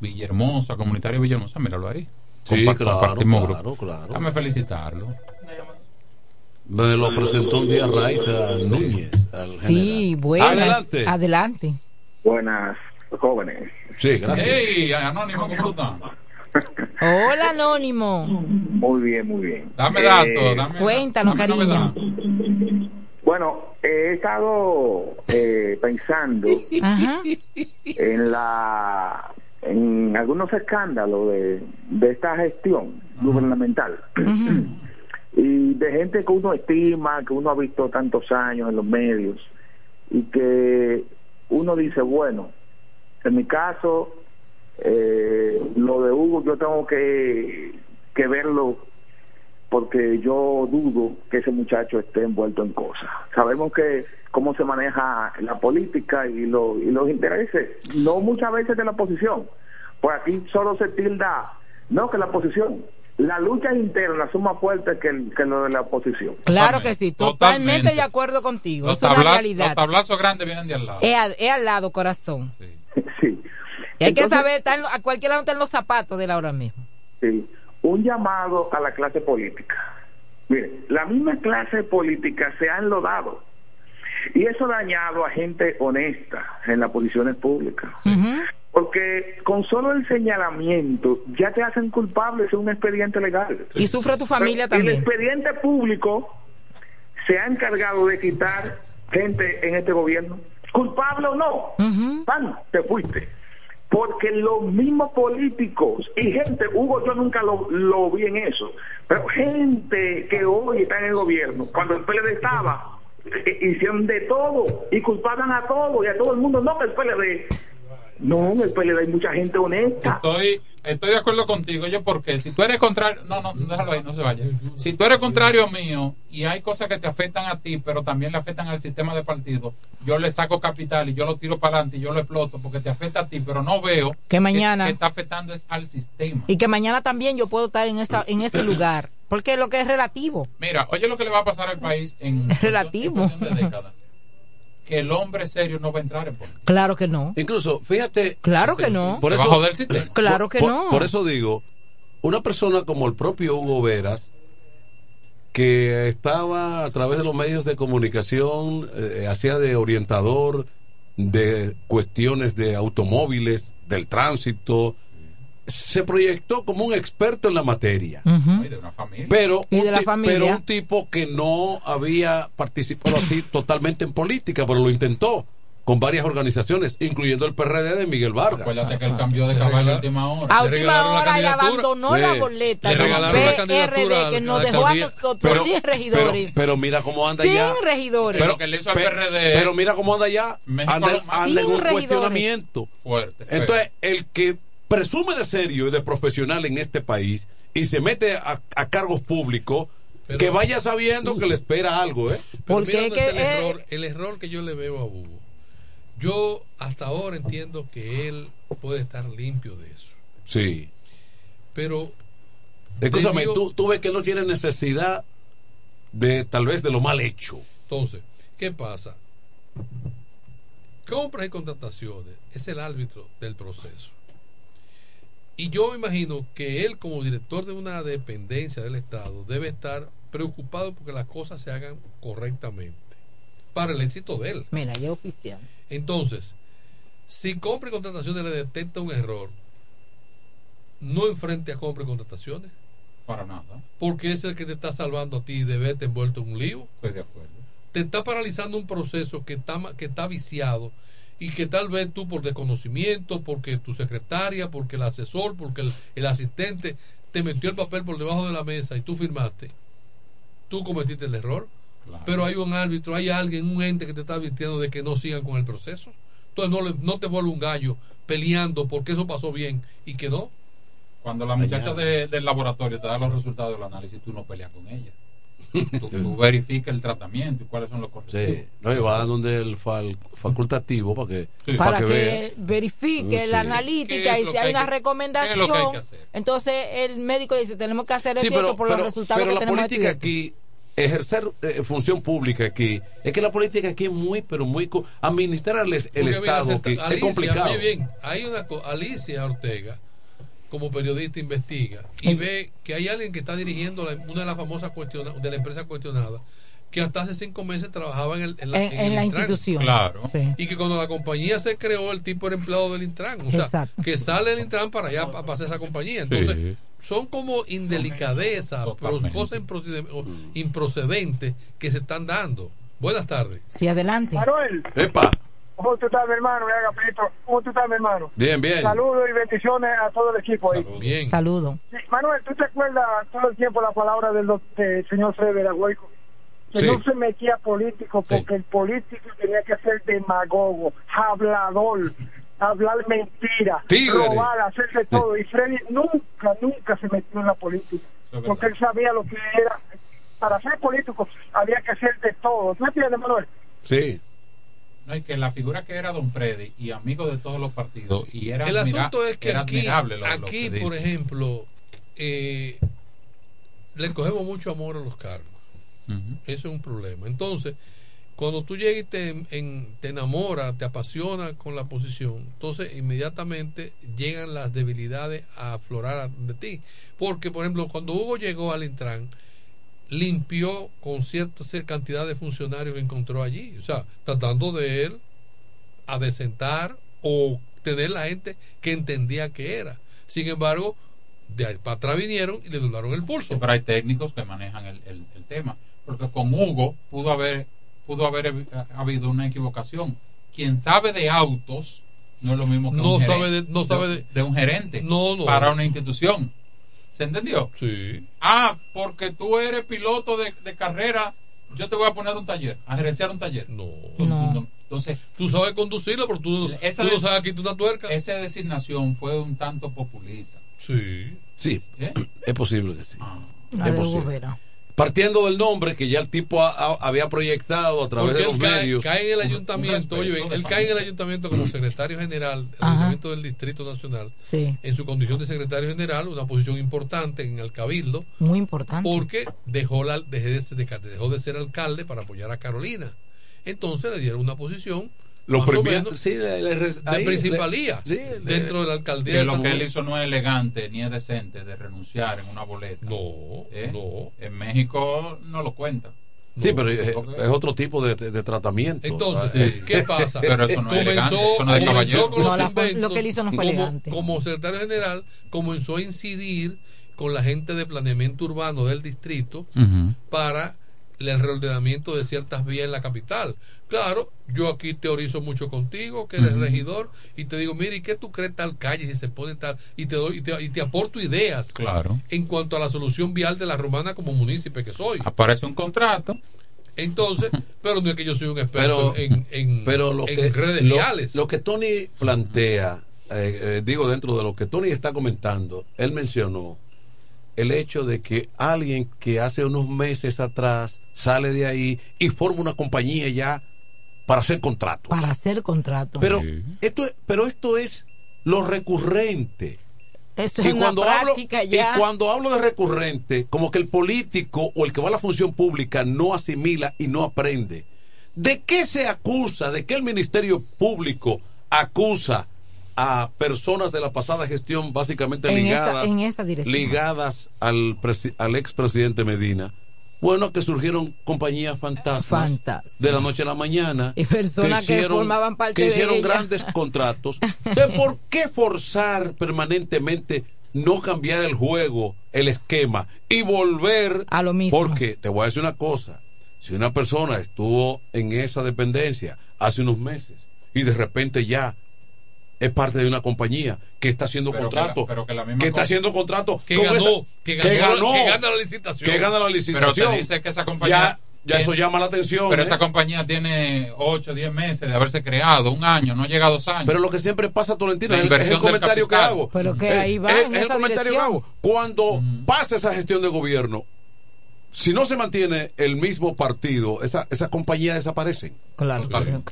Villahermosa, comunitario de Villahermosa, míralo ahí. Sí, Compa- claro, compartimos claro, grupo. claro. Déjame felicitarlo. Me lo presentó un día Raiza Núñez. Al Sí, buenas. Adelante. Adelante. Buenas, jóvenes. Sí, gracias. Hey, Anónimo, ¿cómo estás? Hola, Anónimo. Muy bien, muy bien. Dame Eh, datos, dame. Cuéntanos, dame cariño. Bueno, he estado eh, pensando Ajá. en la en algunos escándalos de, de esta gestión gubernamental. Y de gente que uno estima, que uno ha visto tantos años en los medios y que uno dice, bueno, en mi caso, eh, lo de Hugo yo tengo que, que verlo porque yo dudo que ese muchacho esté envuelto en cosas. Sabemos que cómo se maneja la política y, lo- y los intereses, no muchas veces de la oposición. Por aquí solo se tilda, no que la oposición, las luchas internas son más fuertes que, el- que lo de la oposición. Claro que sí, totalmente, Totalmente. de acuerdo contigo. Los, es una tablazos, realidad. los tablazos grandes vienen de al lado. Es al, es al lado, corazón. Sí. Y hay que saber, a cualquiera no está en los zapatos de él ahora mismo. Sí. Un llamado a la clase política. Mire, la misma clase política se ha enlodado y eso ha dañado a gente honesta en las posiciones públicas. Porque con solo el señalamiento ya te hacen culpable de un expediente legal. Y sufre tu familia El también. expediente público se ha encargado de quitar gente en este gobierno. Culpable o no, pan, te fuiste. Porque los mismos políticos y gente, Hugo, yo nunca lo, lo vi en eso, pero gente que hoy está en el gobierno, cuando el PLD estaba, hicieron de todo y culpaban a todo y a todo el mundo, no que el PLD. No, en el PLD hay mucha gente honesta. Estoy, estoy de acuerdo contigo. Yo, porque si tú eres contrario, no, no, déjalo ahí, no se vaya. Si tú eres contrario mío y hay cosas que te afectan a ti, pero también le afectan al sistema de partido, yo le saco capital y yo lo tiro para adelante y yo lo exploto porque te afecta a ti, pero no veo Que mañana- que, está afectando es al sistema. Y que mañana también yo puedo estar en, esa, en ese lugar. Porque lo que es relativo. Mira, oye lo que le va a pasar al país en, relativo. en de décadas. Que el hombre serio no va a entrar en política. Claro que no. Incluso, fíjate. Claro que no. Por eso, va a joder el sistema. Claro que por- no. Por eso digo, una persona como el propio Hugo Veras, que estaba a través de los medios de comunicación, eh, hacía de orientador de cuestiones de automóviles, del tránsito, se proyectó como un experto en la materia. Una familia. Pero, Y un de la pero un tipo que no había participado así totalmente en política, pero lo intentó con varias organizaciones, incluyendo el PRD de Miguel Vargas. Acuérdate que él cambió de caballo a última hora. A última hora y candidatura. abandonó Sí. la boleta. Le del regalaron la candidatura PRD que a nos dejó a nosotros Pero- sin regidores. Pero, pero mira cómo anda sin ya. regidores. Pero que le hizo al PRD. Pero mira cómo anda ya. Anda, anda en un regidores. cuestionamiento. Fuerte. feo. Entonces, el que presume de serio y de profesional en este país y se mete a, a cargos públicos, Pero- que vaya sabiendo que le espera algo, ¿eh? Pero mira es que, el, eh, error, el error que yo le veo a Hugo. Yo hasta ahora entiendo que él puede estar limpio de eso. Sí. Pero Escúchame, Debió- tú, tú ves que no tiene necesidad de tal vez de lo mal hecho. entonces, ¿qué pasa? Compras y contrataciones es el árbitro del proceso. Y yo me imagino que él como director de una dependencia del Estado debe estar preocupado porque las cosas se hagan correctamente para el éxito de él. Mira, ya oficial. Entonces, si compra y contrataciones le detecta un error, no enfrente a compra y contrataciones, Para nada. porque es el que te está salvando a ti de verte envuelto en un lío. Estoy de acuerdo. Te está paralizando un proceso que está, ma- que está viciado y que tal vez tú por desconocimiento, porque tu secretaria, porque el asesor, porque el, el asistente te metió el papel por debajo de la mesa y tú firmaste, tú cometiste el error. Claro. Pero hay un árbitro, hay alguien, un ente que te está advirtiendo de que no sigan con el proceso. Entonces no, le- no te vuelve un gallo peleando porque eso pasó bien y que no. Cuando la muchacha de- del laboratorio te da los resultados del análisis, tú no peleas con ella. Tú, tú verificas el tratamiento y cuáles son los correctos. Sí, no, y va donde el fal- facultativo para que, para que, verifique Sí. la ¿Qué analítica y si hay hay una que- recomendación, entonces el médico dice tenemos que hacer esto pero, por pero- los resultados pero que la tenemos política aquí, ejercer eh, función pública aquí, es que la política aquí es muy, pero muy. Administrar el, Estado se- aquí es complicado. bien, hay una Alicia Ortega, como periodista, investiga y ve que hay alguien que está dirigiendo la- una de las famosas cuestiona, de la empresa cuestionada, que hasta hace cinco meses trabajaba en, el- en la, En- en en el la Intran. institución. Claro. Sí. Y que cuando la compañía se creó, el tipo era empleado del Intran. O sea, Exacto. que sale del Intran para allá, para pasar esa compañía. Entonces, Sí. son como indelicadezas, pero cosas improcede- o improcedentes que se están dando. Buenas tardes. Sí, adelante. Manuel, Epa, ¿cómo tú estás, mi hermano? Me haga. ¿Cómo tú estás, mi hermano? bien, bien. Saludos y bendiciones a todo el equipo ahí. Bien. Saludo. Sí, Manuel, ¿tú te acuerdas todo el tiempo la palabra del, señor Federer Agüeco? Que Sí. no se metía político porque el político tenía que ser demagogo, hablador, hablar mentira, robar, hacerse todo. Y Freddy nunca, nunca se metió en la política porque él sabía lo que era. Para ser político había que hacer de todo. ¿Tú entiendes, Manuel? Sí. No, y que la figura que era Don Freddy y amigo de todos los partidos y era el asunto es que aquí, lo que por ejemplo, eh, le cogemos mucho amor a los cargos. Eso es un problema. Entonces, cuando tú llegas y te, en- te enamoras, te apasiona con la posición, entonces inmediatamente llegan las debilidades a aflorar de ti. Porque, por ejemplo, cuando Hugo llegó al Intran, limpió con cierta cantidad de funcionarios que encontró allí. O sea, tratando de él adecentar o tener la gente que entendía que era. Sin embargo, de ahí para atrás vinieron y le doblaron el pulso. Sí, pero hay técnicos que manejan el, el- el tema. Porque con Hugo pudo haber, pudo haber habido una equivocación. Quien sabe de autos no es lo mismo que No un sabe gerente, de- no sabe de- de un gerente No, no. para una institución. ¿Se entendió? Sí. Ah, porque tú eres piloto de, de carrera, yo te voy a poner un taller, a gerenciar un taller. No. Entonces, Tú sabes conducirlo, pero tú, esa tú no sabes aquí tú una tuerca. esa designación fue un tanto populista. Sí. Sí, ¿Eh? es posible que sí. La Es posible. Partiendo del nombre que ya el tipo ha- ha- había proyectado a través Porque de él los cae, medios. cae en el Un- un ayuntamiento, respeto oye, él cae en el ayuntamiento como secretario general del Ajá. ayuntamiento del Distrito Nacional, Sí, en su condición de secretario general, una posición importante en el cabildo, muy importante. porque dejó, la, dejé de, ser- de- dejó de ser alcalde para apoyar a Carolina. Entonces le dieron una posición Lo más o premia- menos sí, le- le res- de ahí le- principalía sí, le- dentro de la alcaldía. Que de lo que él hizo no es elegante ni es decente de renunciar en una boleta. No, ¿Eh? no. En México no lo cuenta. Sí, pero es, es otro tipo de, de- de tratamiento. Entonces, Ah, ¿qué pasa? Pero eso no es elegante, comenzó, eso no es de comenzó caballero. con los No, la for- inventos, lo que él hizo no fue como, elegante. como secretario general, comenzó a incidir con la gente de planeamiento urbano del distrito para el reordenamiento de ciertas vías en la capital. Claro, yo aquí teorizo mucho contigo, que eres regidor, y te digo, mire, ¿y qué tú crees tal calle si se pone tal? Y te doy y te, y te aporto ideas Claro. en cuanto a la solución vial de la romana como munícipe que soy. Aparece un contrato. Entonces, pero no es que yo soy un experto Pero, en, en, pero lo en que, redes lo, viales. lo que Tony plantea, eh, eh, digo dentro de lo que Tony está comentando, él mencionó el hecho de que alguien que hace unos meses atrás sale de ahí y forma una compañía ya para hacer contratos. Para hacer contrato. Pero esto, es- pero esto es lo recurrente. Eso es y una cuando hablo práctica y ya. cuando hablo de recurrente, como que el político o el que va a la función pública no asimila y no aprende. ¿De qué se acusa? ¿De qué el Ministerio Público acusa a personas de la pasada gestión básicamente En esa- ligadas en esa ligadas al al expresidente Medina? Bueno, que surgieron compañías fantasmas de la noche a la mañana Y personas que formaban parte que de hicieron ella. grandes contratos. Entonces, ¿por qué forzar permanentemente no cambiar el juego, el esquema y volver a lo mismo? Porque te voy a decir una cosa, si una persona estuvo en esa dependencia hace unos meses y de repente ya es parte de una compañía que está haciendo Pero que contrato, la- pero que la misma está haciendo contrato que ganó, esa- que ganó, que gana la licitación. que gana la Pero licitación. te dice que esa compañía. ya, ya eso llama la atención. Pero ¿eh? esa compañía tiene 8 o 10 meses de haberse creado, un año, no llega a dos años. Pero lo que siempre pasa, Tolentino, La es el, es el comentario que hago. Pero que Eh, ahí va es, en es el comentario que hago. Cuando pasa esa gestión de gobierno, si no se mantiene el mismo partido, esa, esas compañías desaparecen. Claro, claro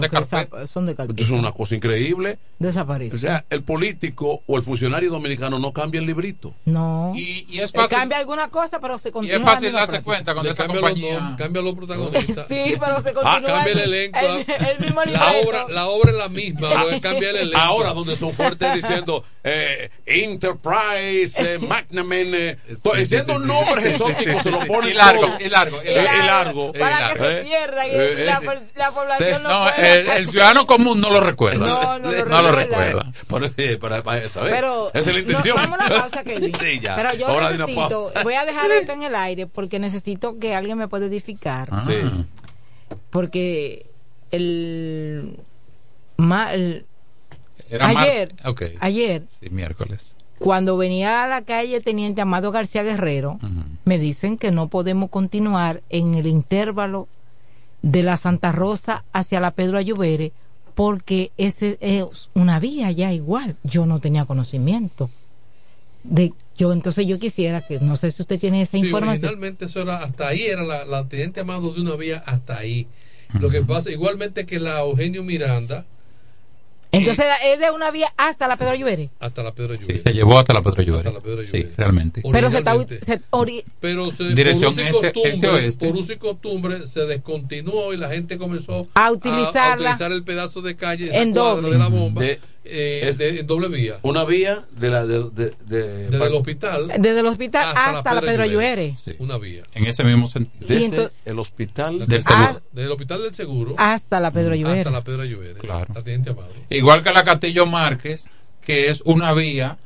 que desa- son de. Eso es una cosa increíble. Desaparece. O sea, el político o el funcionario dominicano no cambia el librito. no. Y, y es fácil. Cambia alguna cosa, pero se Y continúa. es la fácil darse cuenta cuando esa cambia los, compañía. nom- cambia los protagonistas. Sí, pero se Ah, continúa. cambia el elenco. El, el mismo La obra, la obra es la misma, que cambia el elenco. Ahora, donde son fuertes diciendo eh, Enterprise, eh, McNamara, eh, diciendo nombres exóticos, se lo ponen Y largo, y largo, y largo. y largo. Para que Eh, se pierda y eh, la, la población no, No, el, el ciudadano común no lo recuerda. No, no lo recuerda. recuerda. Por- para, saber. Pero Esa es la intención. vamos a una pausa. Sí, ya. Pero yo necesito, voy a dejar esto en el aire porque necesito que alguien me pueda edificar. Sí. Porque el, ma- el- Era mar- ayer, ayer, Sí, miércoles. cuando venía a la calle Teniente Amado García Guerrero, me dicen que no podemos continuar en el intervalo de la Santa Rosa hacia la Pedro Ayubere porque ese es una vía ya igual. Yo no tenía conocimiento. De, yo entonces yo quisiera que no sé si usted tiene esa Sí, información. originalmente eso era hasta ahí era la, la teniente Amado de una vía hasta ahí. Lo que pasa igualmente que la Eugenio Miranda Entonces es de una vía hasta la Pedro Ayubere. hasta la Pedro Sí, Lluvia. se llevó hasta la Pedro Pedro Sí, realmente. Pero se está se ori- Pero se, Dirección por uso y este- costumbre, este-oeste. por uso y costumbre se descontinuó y la gente comenzó A utilizarla a utilizar el pedazo de calle en doble. de la bomba De- eh, es- de- en doble vía. Una vía de la. De, de, de- Desde el hospital desde el hospital hasta, hasta la Pedro Ayubere. Una vía. En ese mismo sentido. Desde entonces- el hospital Del seguro. Desde el hospital del seguro Hasta la Pedro Ayubere. hasta la Pedro Lluvia. Claro. La. Igual que la Castillo Márquez, que es una vía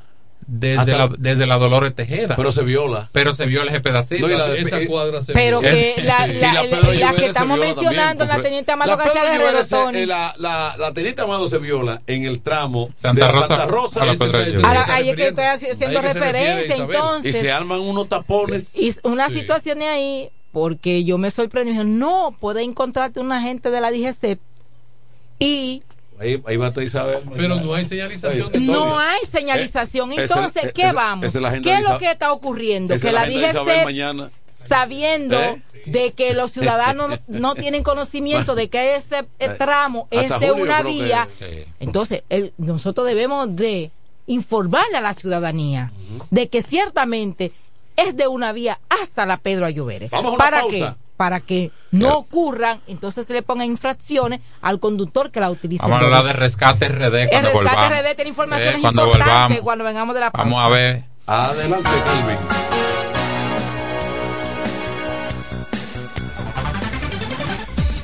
desde, la, desde la Dolores Tejeda. Pero se viola. Pero se viola ese pedacito. No, y la de- Esa cuadra se Pero vio. que la, la- que estamos viola mencionando, también, la teniente Amado La García Pedro Guerrero, Tony. eh, la, la, la teniente Amado se viola en el tramo Santa de Rosa Santa Rosa a la Ese Pedro está- ese Lluvere. A la- está ahí es que estoy haciendo referencia, Isabel. y entonces. se arman unos tapones. Y una Sí. situación ahí, porque yo me sorprendí, dije, no, puede encontrarte un agente de la DGC y Ahí, ahí va a estar Isabel. Pero no hay señalización no hay señalización. Eh, Entonces, ese- ¿qué ese- vamos? es la ¿Qué es lo que está ocurriendo? Que la Isabel DGC, mañana. sabiendo ¿Eh? de que los ciudadanos no, no tienen conocimiento de que ese eh, tramo es de una que- vía, entonces el- nosotros debemos de informarle a la ciudadanía de que ciertamente es de una vía hasta la Pedro Ayubere. Vamos a una ¿Para pausa. qué? Para que no ocurran, entonces se le pongan infracciones al conductor que la utilice. Vamos a hablar de rescate RD El cuando rescate volvamos. RD tiene informaciones Eh, cuando importantes volvamos. cuando vengamos de la pausa. Vamos a ver. Adelante, Calvin.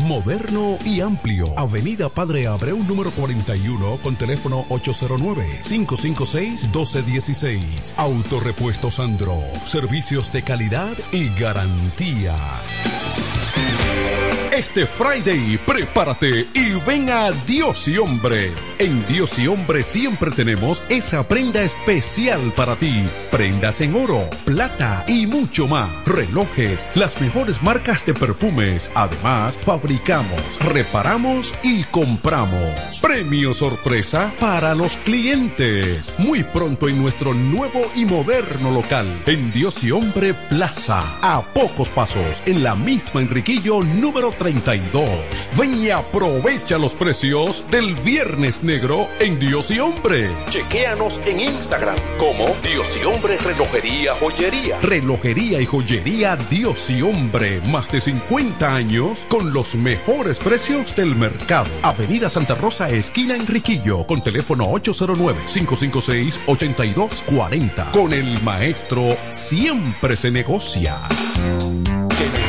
Moderno y amplio. Avenida Padre Abreu número 41 con teléfono 809-556-1216. Autorepuesto Sandro. Servicios de calidad y garantía. Este Friday, prepárate y ven a Dios y Hombre. En Dios y Hombre siempre tenemos esa prenda especial para ti. Prendas en oro, plata y mucho más. Relojes, las mejores marcas de perfumes. Además, fabricamos, reparamos y compramos. Premio sorpresa para los clientes. Muy pronto en nuestro nuevo y moderno local. En Dios y Hombre Plaza. A pocos pasos, en la misma Enriquillo número 3. 6032. Ven y aprovecha los precios del Viernes Negro en Dios y Hombre. Chequéanos en Instagram como Dios y Hombre Relojería Joyería. Relojería y joyería Dios y Hombre. Más de 50 años con los mejores precios del mercado. Avenida Santa Rosa, esquina Enriquillo, con teléfono 809-556-8240. Con el maestro siempre se negocia.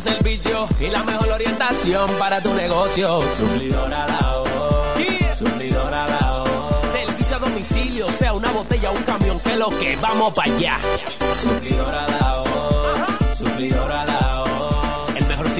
Servicio y la mejor orientación para tu negocio. Suplidora la Suplidora la Servicio a domicilio, sea una botella o un camión, que lo que vamos para allá. Suplidora la Suplidora la mejor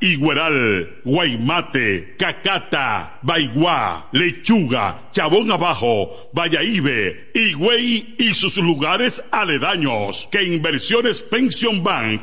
Igueral, Guaymate, Cacata, Baigua, Lechuga, Chabón Abajo, Vallaíbe, Higüey y sus lugares aledaños que Inversiones Pension Bank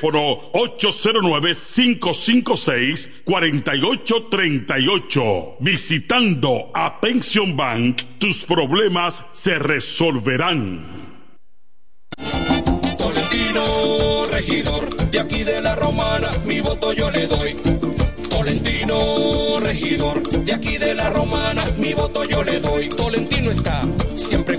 809-556-4838. Visitando a Pension Bank, tus problemas se resolverán. Tolentino, regidor, de aquí de la romana, mi voto yo le doy. Tolentino, regidor, de aquí de la romana, mi voto yo le doy. Tolentino está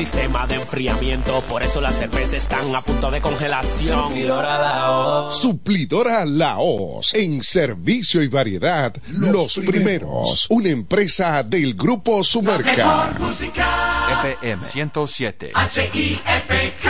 Mejor sistema de enfriamiento, por eso las cervezas están a punto de congelación. Suplidor a la voz. Suplidora Laos. En servicio y variedad, los, primeros. Una empresa del Grupo Sumerca. FM 107. H-I-F-K,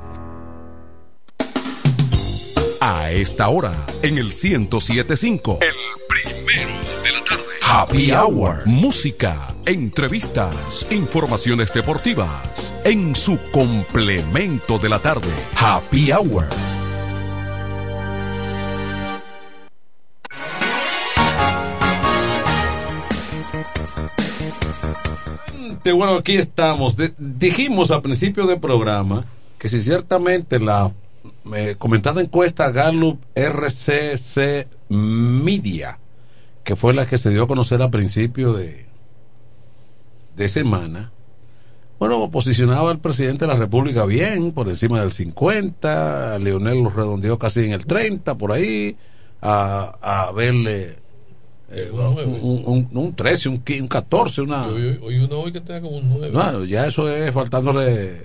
A esta hora, en el 1075, el primero de la tarde. Happy Hour. Música, entrevistas, informaciones deportivas. En su complemento de la tarde. Happy Hour. Bueno, aquí estamos. De- dijimos al principio del programa que si ciertamente la eh, comentada encuesta Gallup RCC Media, que fue la que se dio a conocer a principio de, de semana, bueno, posicionaba al presidente de la República bien, por encima del 50, Leonel lo redondeó casi en el 30, por ahí, a, a verle eh, un, un, un 13, un, 15, un 14, una... Hoy, hoy uno hoy que está como un 9. Bueno, ya eso es faltándole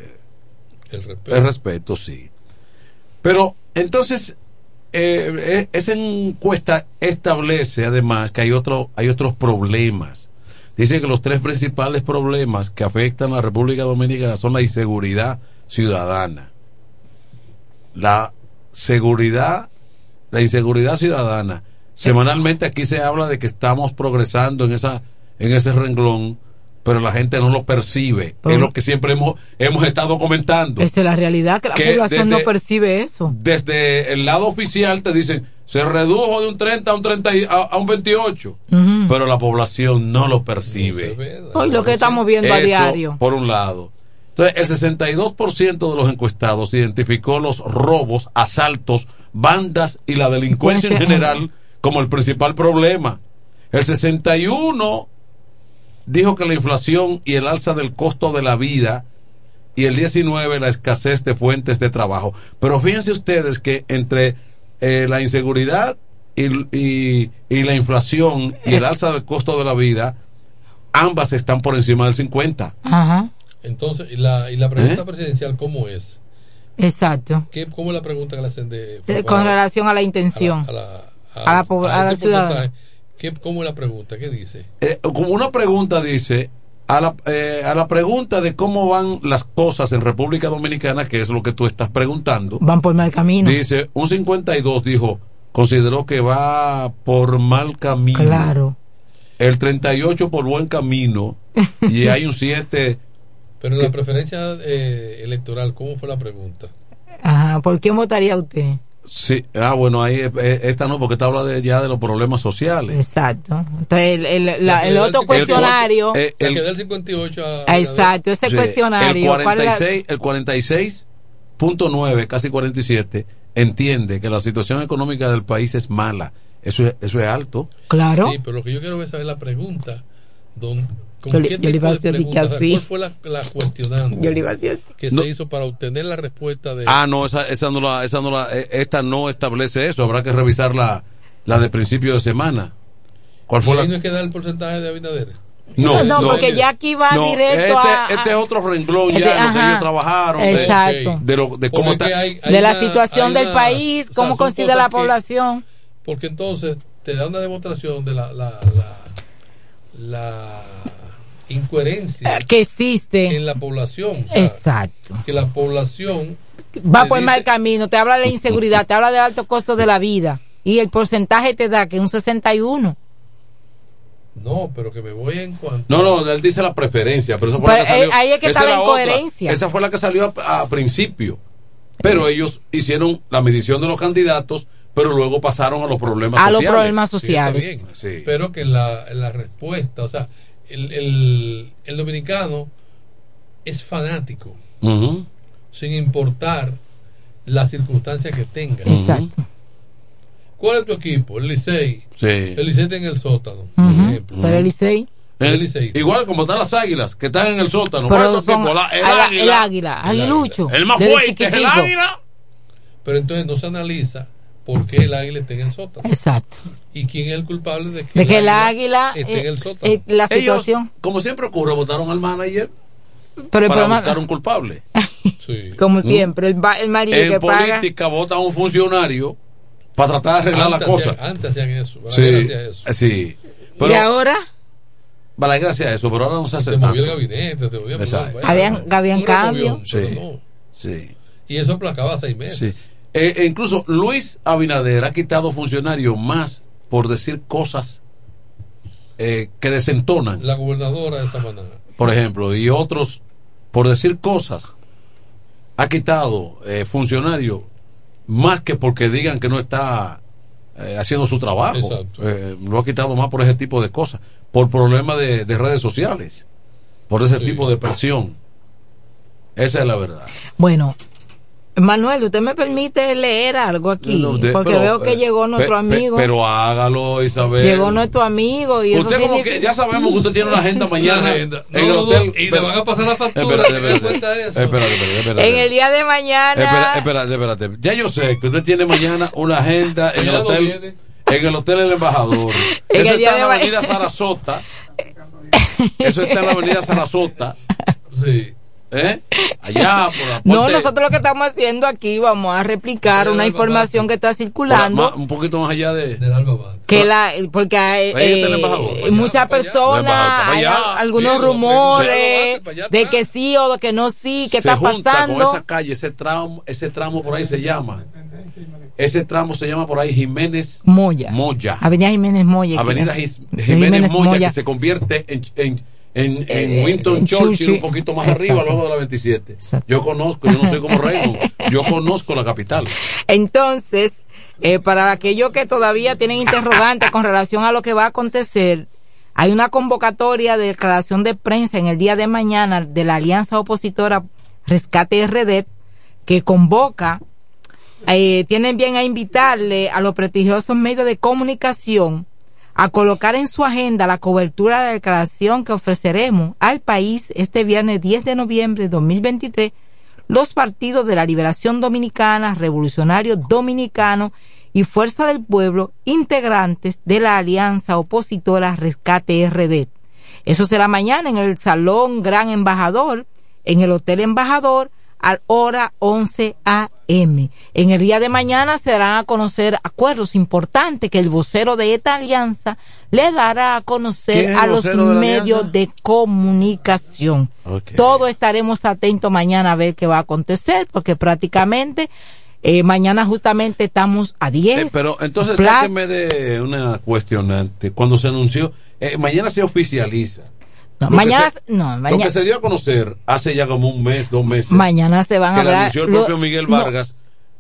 el respeto. el respeto, sí. Pero entonces, eh, eh, esa encuesta establece además que hay, otro, hay otros problemas. Dice que los tres principales problemas que afectan a la República Dominicana son la inseguridad ciudadana, la seguridad, la inseguridad ciudadana. Semanalmente aquí se habla de que estamos progresando en esa en ese renglón, pero la gente no lo percibe. es lo que siempre hemos hemos estado comentando. Esa es la realidad que la Que población no percibe eso. Desde el lado oficial te dicen se redujo de un 30 a un 30 y- a, a un 28, Ujú. pero la población no lo percibe. Hoy lo que estamos viendo a Eso, diario. Por un lado. Entonces, el 62% de los encuestados identificó los robos, asaltos, bandas y la delincuencia en general como el principal problema. El 61 dijo que la inflación y el alza del costo de la vida y el 19 la escasez de fuentes de trabajo. Pero fíjense ustedes que entre eh, la inseguridad y, y- y la inflación y el alza del costo de la vida, ambas están por encima del 50. Ajá. Entonces, y la, y la pregunta ¿Eh? presidencial, ¿cómo es? Exacto. ¿Qué, ¿Cómo es la pregunta que le hacen de... Eh, Con relación a la intención. A la, A la a la porcentaje. ¿Qué, ¿Cómo es la pregunta? ¿Qué dice? Eh, como una pregunta dice, a la, eh, a la pregunta de cómo van las cosas en República Dominicana, que es lo que tú estás preguntando, Van por mal camino. dice, un 52 dijo, consideró que va por mal camino. Claro. El 38 por buen camino. y hay un 7 Pero en la preferencia eh, electoral, ¿cómo fue la pregunta? Ajá. ¿Por quién votaría usted? Sí, ah, bueno, ahí eh, esta no, porque esta habla de, ya de los problemas sociales. Exacto. Entonces, el, el- la- el otro el- cuestionario. Eh, el- que da el 58 a... Exacto, ese Sí, cuestionario. El ¿cuál es la- 46, el 46.9, casi 47, entiende que la situación económica del país es mala. Eso es, eso es alto. Claro. Sí, pero lo que yo quiero es saber la pregunta. Don, ¿Con Yo le- qué yo le iba a de hacer de que pregunta? O sea, así. ¿Cuál fue la, la cuestionante Yo le iba a decir. que No. se hizo para obtener la respuesta de... Ah, no, esa, esa no la, esa no la, eh, esta no establece eso. Habrá que revisar la, la de principio de semana. ¿Cuál ¿Y fue ahí la? no es que da el porcentaje de Abinader? No, No, no. porque ya aquí va No, directo este, a, este es otro renglón ya, Este, ajá. ellos trabajaron. de- Exacto. De, lo, de cómo está. hay- hay de la una- situación del una- país, o sea, cómo considera cosas la que- población. Porque entonces te da una demostración de la, la, la, la incoherencia Eh, que existe. en la población. o sea, Exacto. Que la población Va por mal dice- camino, te habla de inseguridad, te habla del alto costo de la vida. Y el porcentaje te da que un 61. No, pero que me voy en cuanto... No, no, él dice la preferencia, pero esa fue Pero, la que salió. eh, ahí es que esa está la otra. incoherencia. Esa fue la que salió a, a principio. Pero ellos hicieron la medición de los candidatos, pero luego pasaron a los problemas A los sociales. problemas Sí, está sociales. bien. Sí. Pero que la, la respuesta, o sea, el, el, el dominicano es fanático, Ujú. sin importar las circunstancias que tenga. Exacto. ¿Cuál es tu equipo? El Licey. Sí. El Licey está en el sótano, por Ujú. ejemplo. Pero el Licey. El- El Licey. igual como están las águilas, que están en el sótano. Pero ¿Cuál es tu son equipo? La- el, el, águila. el águila, aguilucho. El más fuerte es el águila. Pero entonces no se analiza por qué el águila está en el sótano. Exacto. ¿Y quién es el culpable de que, De que el águila, esté en eh, el sótano? eh, la Ellos, situación. como siempre ocurre, votaron al manager Pero el para problema- buscar un culpable. Sí. como siempre, el, el marido En que paga. política votan a un funcionario para tratar de arreglar la Antes cosa. hacían- antes hacían eso. Sí, eso. sí. y ahora Balaguer hacía eso, pero ahora no se hace Te movió el gabinete, te movió Exacto. bueno, Habían- habían cambios. Sí. no. Sí. Y eso aplacaba seis meses. Sí. Eh, e incluso Luis Abinader ha quitado funcionarios más por decir cosas eh, que desentonan, La gobernadora de Samaná. por ejemplo, y otros por decir cosas. Ha quitado eh, funcionarios más que porque digan que no está eh, haciendo su trabajo. Exacto. Eh, lo ha quitado más por ese tipo de cosas, por problemas de, de redes sociales, por ese Sí. tipo de presión. Esa es la verdad. Bueno, Manuel, ¿usted me permite leer algo aquí? No, de- Porque pero, veo que eh, llegó nuestro pe- pe- amigo. pero hágalo, Isabel. llegó nuestro amigo y eso Usted como significa- que ya sabemos que usted tiene una agenda mañana Una agenda. en el No, no, hotel. y le van a pasar la factura, Espérate, ¿te das espérate. eso? Espérate, espérate, espérate. En el día de mañana. Espera- espérate, espérate. Ya yo sé que usted tiene mañana una agenda en el hotel. En el hotel El Embajador. En Eso el día está en la avenida Sarasota. Eso está en la avenida Sarasota. Sí. ¿Eh? Allá, por la No, nosotros lo que estamos haciendo aquí, vamos a replicar una información que está circulando. un poquito más allá de. que la porque hay, eh, embajador. muchas personas hay algunos Sí, rumores de que sí o de que no sí que se está junta pasando con esa calle, ese tramo, ese tramo por ahí se llama. Ese tramo se llama por ahí Jiménez Moya Moya. Avenida Jiménez Moya Avenida Jiménez, Moya, que se convierte en, en, en, en Eh, en Churchill, Churchill. un poquito más Exacto. arriba, luego de la 27. Yo conozco, yo no soy como Raymond, yo conozco la capital. Entonces, eh, para aquellos que todavía tienen interrogantes con relación a lo que va a acontecer, hay una convocatoria de declaración de prensa en el día de mañana de la alianza opositora Rescate RD que convoca, eh, tienen bien a invitarle a los prestigiosos medios de comunicación a colocar en su agenda la cobertura de la declaración que ofreceremos al país este viernes 10 de noviembre de 2023 los partidos de la Liberación Dominicana, Revolucionario Dominicano y Fuerza del Pueblo, integrantes de la alianza opositora Rescate RD. Eso será mañana en el Salón Gran Embajador, en el Hotel Embajador, a hora 11 a.m. En el día de mañana se darán a conocer acuerdos importantes que el vocero de esta alianza le dará a ¿Quién conocer a los de medios de comunicación. Todos estaremos atentos mañana a ver qué va a acontecer, porque prácticamente eh, mañana justamente estamos a 10. Eh, pero entonces, sáqueme de una cuestionante. Cuando se anunció, eh, mañana se oficializa. No, mañana, se- no, Lo que se dio a conocer hace ya como un mes, dos meses. mañana se van a que la hablar. anunció el lo- propio Miguel Vargas.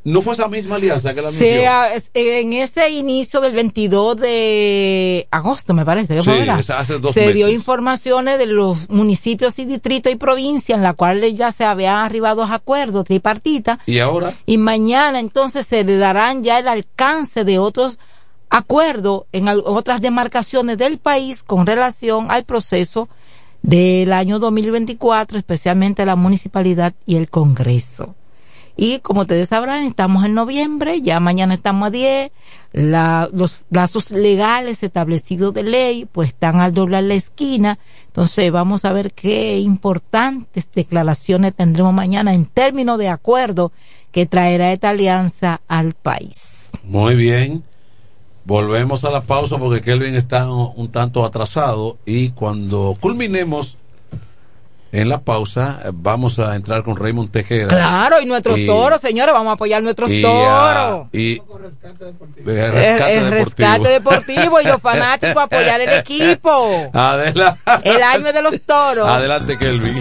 No, fue esa misma alianza que la anunció. sea, es- en ese inicio del 22 de agosto, me parece que Sí, hace dos se dio informaciones de los municipios y distritos y provincias en la cuales ya se habían arribado a acuerdos tripartitas Y ahora, y mañana entonces se le darán ya el alcance de otros acuerdos en otras demarcaciones del país con relación al proceso del año 2024, especialmente la municipalidad y el Congreso. Y como ustedes sabrán, estamos en noviembre, ya mañana estamos a 10, la- los plazos legales establecidos de ley pues están al doblar la esquina, entonces vamos a ver qué importantes declaraciones tendremos mañana en términos de acuerdo que traerá esta alianza al país. muy bien. Volvemos a la pausa porque Kelvin está un tanto atrasado y cuando culminemos en la pausa eh, vamos a entrar con Raymond Tejeda. Claro, y nuestros Y- toros, señores, vamos a apoyar nuestros y, toros. y eh, El, rescate, el deportivo. rescate deportivo y los fanáticos apoyar el equipo. Adela- El año de los toros. Adelante, Kelvin.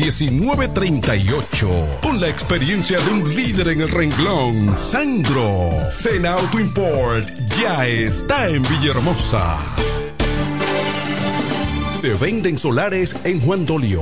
809-866-1938. Con la experiencia de un líder en el renglón, Sandro. Sena Auto Import ya está en Villahermosa. Se venden solares en Juan Dolio,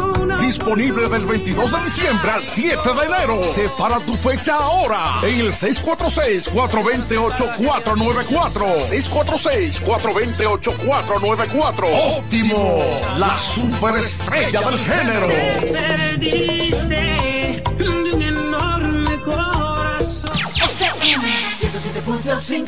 Disponible del 22 de diciembre al 7 de enero. Separa tu fecha ahora en el 646-428-494. 646-428-494. Óptimo, la superestrella del género. De un enorme corazón. FM 107.5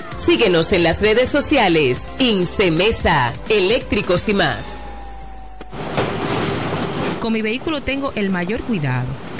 Síguenos en las redes sociales. Incemesa, eléctricos y más. Con mi vehículo tengo el mayor cuidado.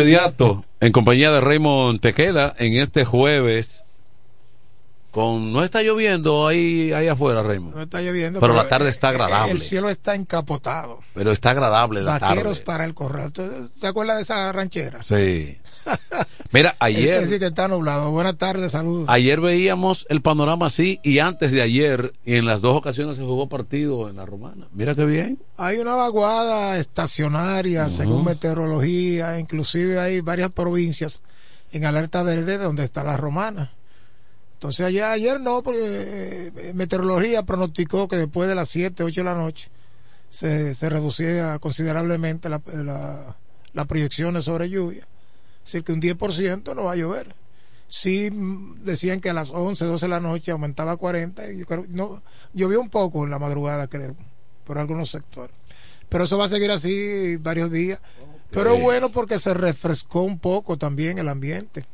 Inmediato en compañía de Raymond Tequeda en este jueves. Con no está lloviendo ahí ahí afuera Raymond. No está lloviendo pero, la tarde está agradable. el cielo está encapotado. Pero está agradable la vaqueros tarde. para el corral. ¿te acuerdas de esa ranchera? sí mira ayer sí que está nublado. Buenas tardes saludos. Ayer veíamos el panorama así y antes de ayer y en las dos ocasiones se jugó partido en la romana. Mira qué bien. Hay una vaguada estacionaria según meteorología inclusive hay varias provincias en alerta verde donde está la romana. Entonces ayer, ayer no, porque eh, meteorología pronosticó que después de las 7, 8 de la noche se, se reducía considerablemente la, la, las proyecciones sobre lluvia. Así que un 10% no va a llover. Sí mm, decían que a las 11, 12 de la noche aumentaba a 40 y yo creo, no, llovió un poco en la madrugada creo, por algunos sectores. Pero eso va a seguir así varios días. Pero bueno porque se refrescó un poco también el ambiente.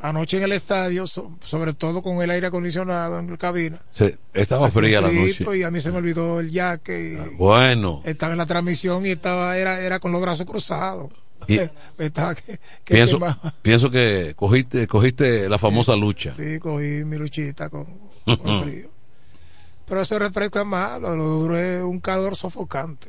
Anoche en el estadio, so- sobre todo con el aire acondicionado en la cabina. Se- estaba fría la noche. Y a mí se me olvidó el jaque. y Bueno, Estaba en la transmisión y estaba era, era con los brazos cruzados. Y- Estaba que, que pienso, pienso que cogiste, cogiste la famosa lucha. Sí, cogí mi luchita con, frío. Pero eso refresca más, lo, lo duro es un calor sofocante.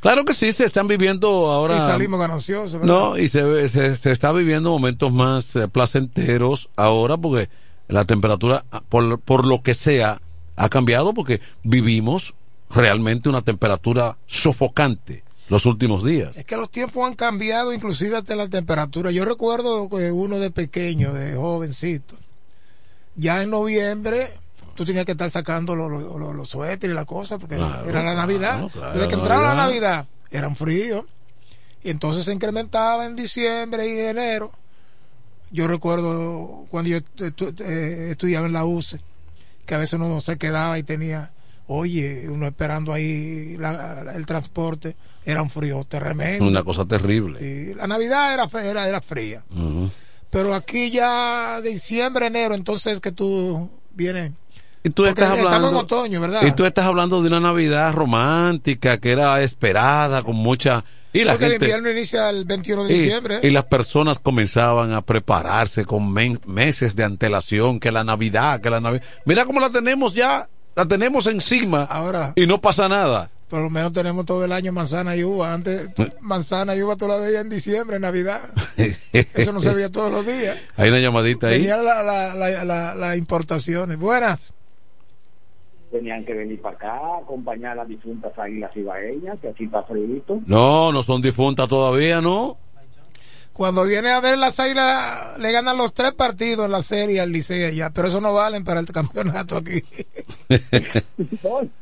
Claro que sí, se están viviendo ahora. Y salimos gananciosos, ¿verdad? No, y se, se, se está viviendo momentos más eh, placenteros ahora porque la temperatura, ah, por, por lo que sea, ha cambiado porque vivimos realmente una temperatura sofocante los últimos días. Es que los tiempos han cambiado, inclusive hasta la temperatura. Yo recuerdo que uno de pequeño, de jovencito, ya en noviembre tú tenías que estar sacando los, los suéteres y la cosa, porque Claro, era la Navidad. claro, claro, Desde que entraba la Navidad. Navidad, eran fríos. Y entonces se incrementaba en diciembre y enero. Yo recuerdo cuando yo estu- eh, estudiaba en la UCE, que a veces uno se quedaba y tenía, oye, uno esperando ahí la- la- el transporte, era un frío tremendo. Una cosa terrible. Sí, la Navidad era, era, era fría. Pero aquí ya diciembre, enero, entonces que tú vienes. Y tú Porque estás estamos hablando. en otoño, ¿verdad? Y tú estás hablando de una Navidad romántica que era esperada con mucha. Y la Porque el gente. invierno inicia el 21 de Y, diciembre. y las personas comenzaban a prepararse con men- meses de antelación, que la Navidad, que la Navidad. Mira cómo la tenemos ya, la tenemos encima Ahora, y no pasa nada. por lo menos tenemos todo el año manzana y uva. Antes, manzana y uva tú la veías en diciembre, en Navidad. Eso no se veía todos los días. Hay una llamadita ahí. Tenía las la, la, la, la importaciones. Buenas. Tenían que venir para acá, acompañar a las difuntas águilas ibaeñas, que aquí está frío. No, no son difuntas todavía, ¿no? Cuando viene a ver las águilas, le ganan los tres partidos en la serie al Liceo ya, pero eso no valen para el campeonato aquí.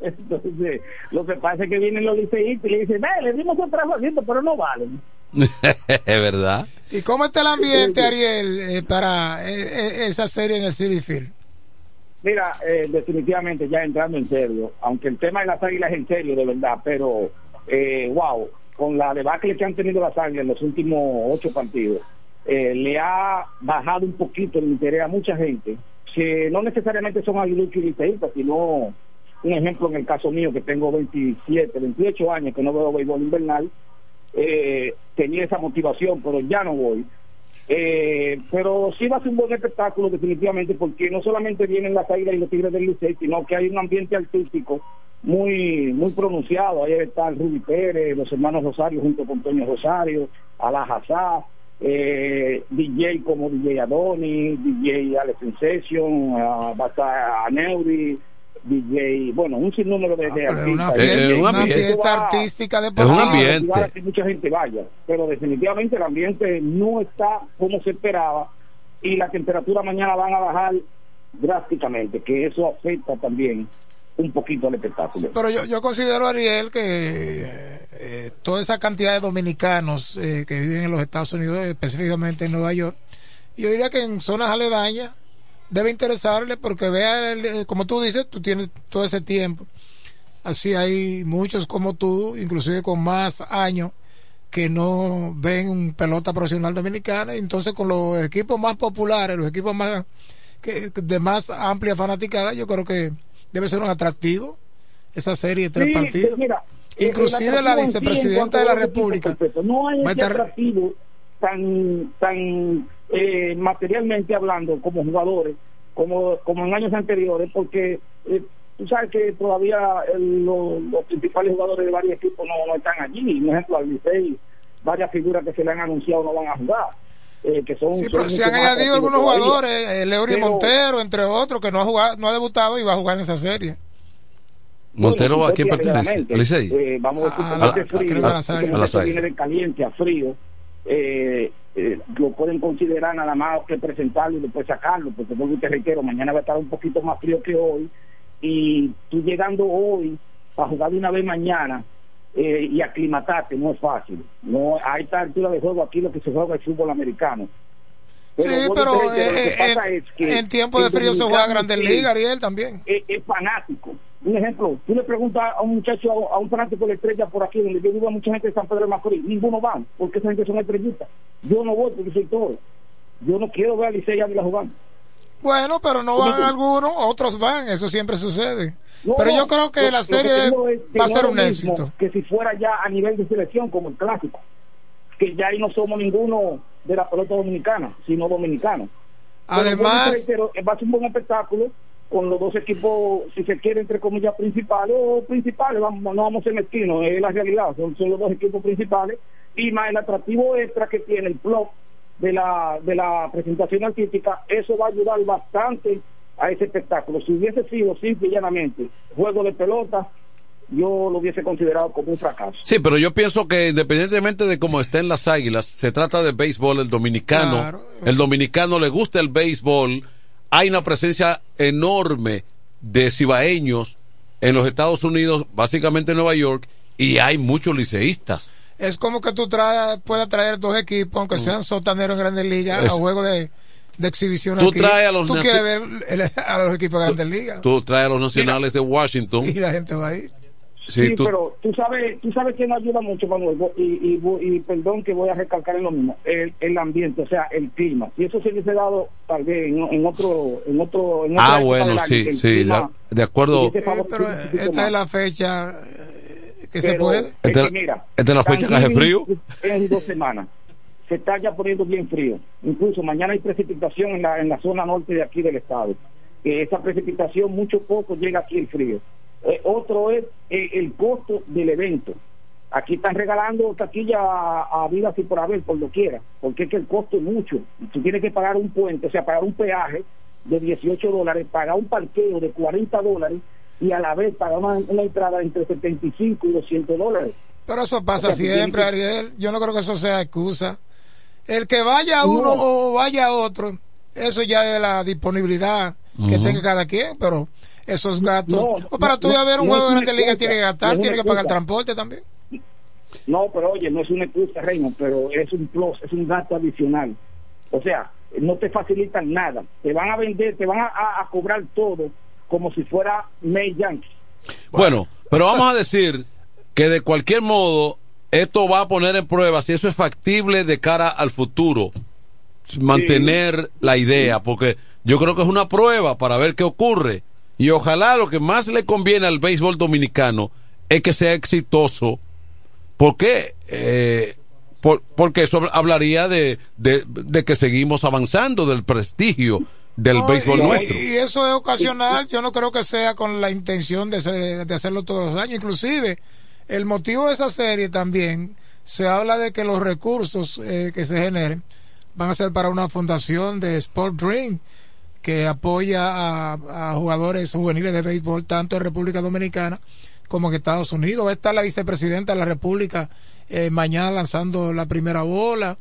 Entonces, lo que pasa es que vienen los liceístas y le dicen, "Ve, le dimos un trazamiento, pero no valen. es verdad. ¿Y cómo está el ambiente, Ariel, eh, para eh, eh, esa serie en el City Field? Mira, eh, definitivamente ya entrando en serio, aunque el tema de las águilas es en serio, de verdad, pero, eh, wow, con la debacle que han tenido las águilas en los últimos ocho partidos, eh, le ha bajado un poquito el interés a mucha gente, que no necesariamente son aguiluchos y liceístas, sino un ejemplo en el caso mío, que tengo 27, 28 años que no veo béisbol invernal, eh, tenía esa motivación, pero ya no voy. Eh, pero sí va a ser un buen espectáculo definitivamente porque no solamente vienen las águilas y los tigres del Licey, sino que hay un ambiente artístico muy muy pronunciado. Ahí está el Ruby Pérez, los hermanos Rosario junto con Toño Rosario, Alajazá, eh, DJ como DJ Adonis, DJ Alex Sensation, ah, va a estar Aneuri, DJ, bueno, un sinnúmero de, de Pero es artistas. una fiesta, eh, un una ambiente. fiesta Va- artística de Es un ambiente. a que mucha gente vaya, pero definitivamente el ambiente no está como se esperaba y la temperatura mañana van a bajar drásticamente, que eso afecta también un poquito al espectáculo. Pero yo, considero, Ariel, que eh, eh, toda esa cantidad de dominicanos eh, que viven en los Estados Unidos, específicamente en Nueva York, yo diría que en zonas aledañas debe interesarle porque vea, el- eh, como tú dices, tú tienes todo ese tiempo. Así hay muchos como tú, inclusive con más años, que no ven pelota profesional dominicana. Entonces, con los equipos más populares, los equipos más de más amplia fanaticada, yo creo que debe ser un atractivo esa serie de tres Sí, partidos. mira, Inclusive la sí, vicepresidenta de la República completos, No hay ese estar- atractivo tan, tan eh, materialmente hablando como jugadores, como, como en años anteriores, porque eh, tú sabes que todavía el- los, los principales jugadores de varios equipos no, no están allí. Por ejemplo, al Licey, varias figuras que se le han anunciado no van a jugar. Eh, que son, Sí, pero se han añadido algunos todavía. jugadores, eh, Leury Pero- Montero, entre otros, que no ha jugado, no ha debutado y va a jugar en esa serie. Montero, Bueno, ¿a quién pertenece? Eh, vamos a decir, A este a- frío, a. A viene de caliente a frío eh, eh, lo pueden considerar nada más que presentarlo y después sacarlo, porque vuelvo y te reitero, mañana va a estar un poquito más frío que hoy, y tú llegando hoy a jugar de una vez mañana eh, y aclimatarte no es fácil. No, a esta altura de juego aquí lo que se juega es fútbol americano. Sí, pero eh, en, es que en tiempo de frío se juega Grandes es- Ligas, Ariel, también. es, es fanático. Un ejemplo, tú le preguntas a un muchacho, a un fanático de la estrella por aquí, donde yo vivo a mucha gente de San Pedro de Macorís, ninguno va, porque esa gente son estrellitas. Yo no voy porque soy todo. Yo no quiero ver a Licey Ávila jugando. Bueno, pero no van algunos, otros van, eso siempre sucede. No, pero yo creo que lo- la que serie es que va a ser un mismo éxito. Que si fuera ya a nivel de selección, como el clásico, que ya ahí no somos ninguno de la pelota dominicana, sino dominicanos. Además- reitero, va a ser un buen espectáculo con los dos equipos, si se quiere, entre comillas, principales o principales, vamos, no vamos a ser mezquinos, es la realidad, son, son los dos equipos principales y más el atractivo extra que tiene el blog de la, de la presentación artística, eso va a ayudar bastante a ese espectáculo. Si hubiese sido simple y llanamente juego de pelota, yo lo hubiese considerado como un fracaso. Sí, pero yo pienso que independientemente de cómo estén las águilas, se trata de béisbol, el dominicano, Claro. el dominicano le gusta el béisbol, hay una presencia enorme de cibaeños en los Estados Unidos, básicamente en Nueva York, y hay muchos liceístas. Es como que tú traes, puedas traer dos equipos, aunque sean sotaneros en Grandes Ligas, Mm. Es- a juego de, de exhibición Tú aquí. traes a los Tú quieres ver el- a los equipos de Grandes Ligas. Tú traes a los nacionales de Washington. Y la gente va ahí. Sí, Sí, tú- pero tú sabes, tú sabes que nos ayuda mucho, Manuel, y, y, y perdón que voy a recalcar en lo mismo, el, el ambiente, o sea, el clima. Si eso se hubiese dado tal vez en, en otro, en otro, en Ah, bueno, sí, sí, clima de, de acuerdo. favorecido Pero esta más. es la fecha eh, que se Pero puede. es Esta- que mira, esta es la fecha que hace frío. En dos semanas. Se está ya poniendo bien frío. Incluso mañana hay precipitación en la, en la zona norte de aquí del estado. Que esa precipitación, mucho poco llega aquí el frío. Eh, otro es eh, el costo del evento. Aquí están regalando taquilla a, a vida y por haber, por lo quiera, porque es que el costo es mucho. Tú tienes que pagar un puente, o sea, pagar un peaje de 18 dólares, pagar un parqueo de 40 dólares y a la vez pagar una, entrada entre 75 y 200 dólares. Pero eso pasa O sea, siempre, Ariel. Yo no creo que eso sea excusa. El que vaya uno o vaya otro, eso ya es la disponibilidad que tenga cada quien, pero esos gastos. No, o para no, tú ir a ver un no juego de Grandes Ligas, tiene que gastar, tiene que pagar transporte también. No, pero oye, no es una excusa, Reino, pero es un plus, es un gasto adicional. O sea, no te facilitan nada. Te van a vender, te van a, a- a cobrar todo como si fuera May Yankee. Bueno, pero vamos a decir que de cualquier modo esto va a poner en prueba si eso es factible de cara al futuro. Mantener la idea, porque yo creo que es una prueba para ver qué ocurre. Y ojalá lo que más le conviene al béisbol dominicano es que sea exitoso. ¿Por qué? Eh, por- porque eso hablaría de, de, de que seguimos avanzando, del prestigio del No, béisbol y, nuestro. y eso es ocasional, yo no creo que sea con la intención de, ser- de hacerlo todos los años. Inclusive, el motivo de esa serie también se habla de que los recursos eh, que se generen van a ser para una fundación de Sport Dream que apoya a, a jugadores juveniles de béisbol tanto en República Dominicana como en Estados Unidos. Va a estar la vicepresidenta de la República eh, mañana lanzando la primera bola.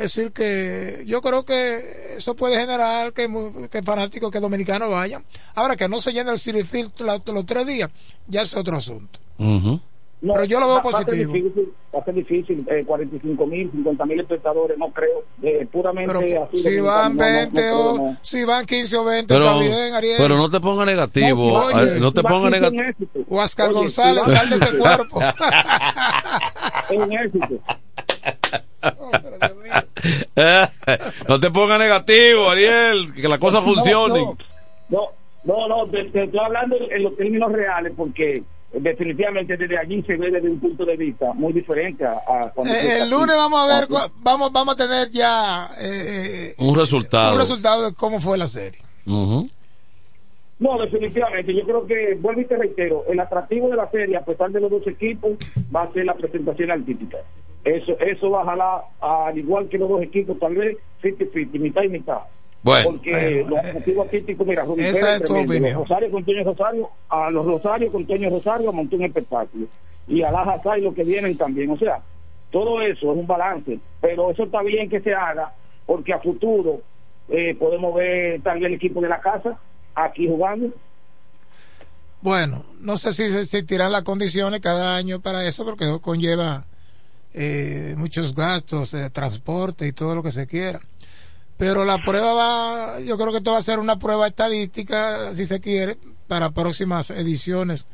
Es decir, que yo creo que eso puede generar que, mu- que fanáticos, que dominicanos vayan. Ahora que no se llene el City Field la- los tres días, ya es otro asunto. Ujú. No, Pero yo lo veo va- va a ser positivo. difícil, Va a ser difícil, eh, 45 mil, 50 mil espectadores, no creo. Eh, puramente Pero así. si van no, no, no 20 o si van 15 o 20 Pero, está bien, Ariel. pero no te ponga negativo, No, eh, no te ponga negativo. Oscar Oye, González, si sal de ese cuerpo. Es un éxito. no te ponga negativo, Ariel, que las cosas funcionen. No, no, no, te, te estoy hablando en los términos reales porque definitivamente desde allí se ve desde un punto de vista muy diferente a, a cuando... Eh, el lunes vamos a ver, cu- vamos, vamos a tener ya eh, eh, Un resultado. un resultado de cómo fue la serie. No, definitivamente. Yo creo que, vuelvo y te reitero, el atractivo de la serie, a pesar de los dos equipos, va a ser la presentación artística. Eso eso va a jalar, al igual que los dos equipos, tal vez 50-50, mitad y mitad. Bueno. Porque los atractivos artísticos, mira, esa es tu opinión. Rosario con Toño Rosario, a los Rosario con Toño Rosario montó un espectáculo. Y a la Hazai lo que vienen también. O sea, todo eso es un balance, pero eso está bien que se haga porque a futuro eh, podemos ver también el equipo de la casa aquí jugando. Bueno, no sé si se existirán las condiciones cada año para eso, porque eso conlleva eh, muchos gastos de transporte y todo lo que se quiera. Pero la prueba va, yo creo que esto va a ser una prueba estadística, si se quiere, para próximas ediciones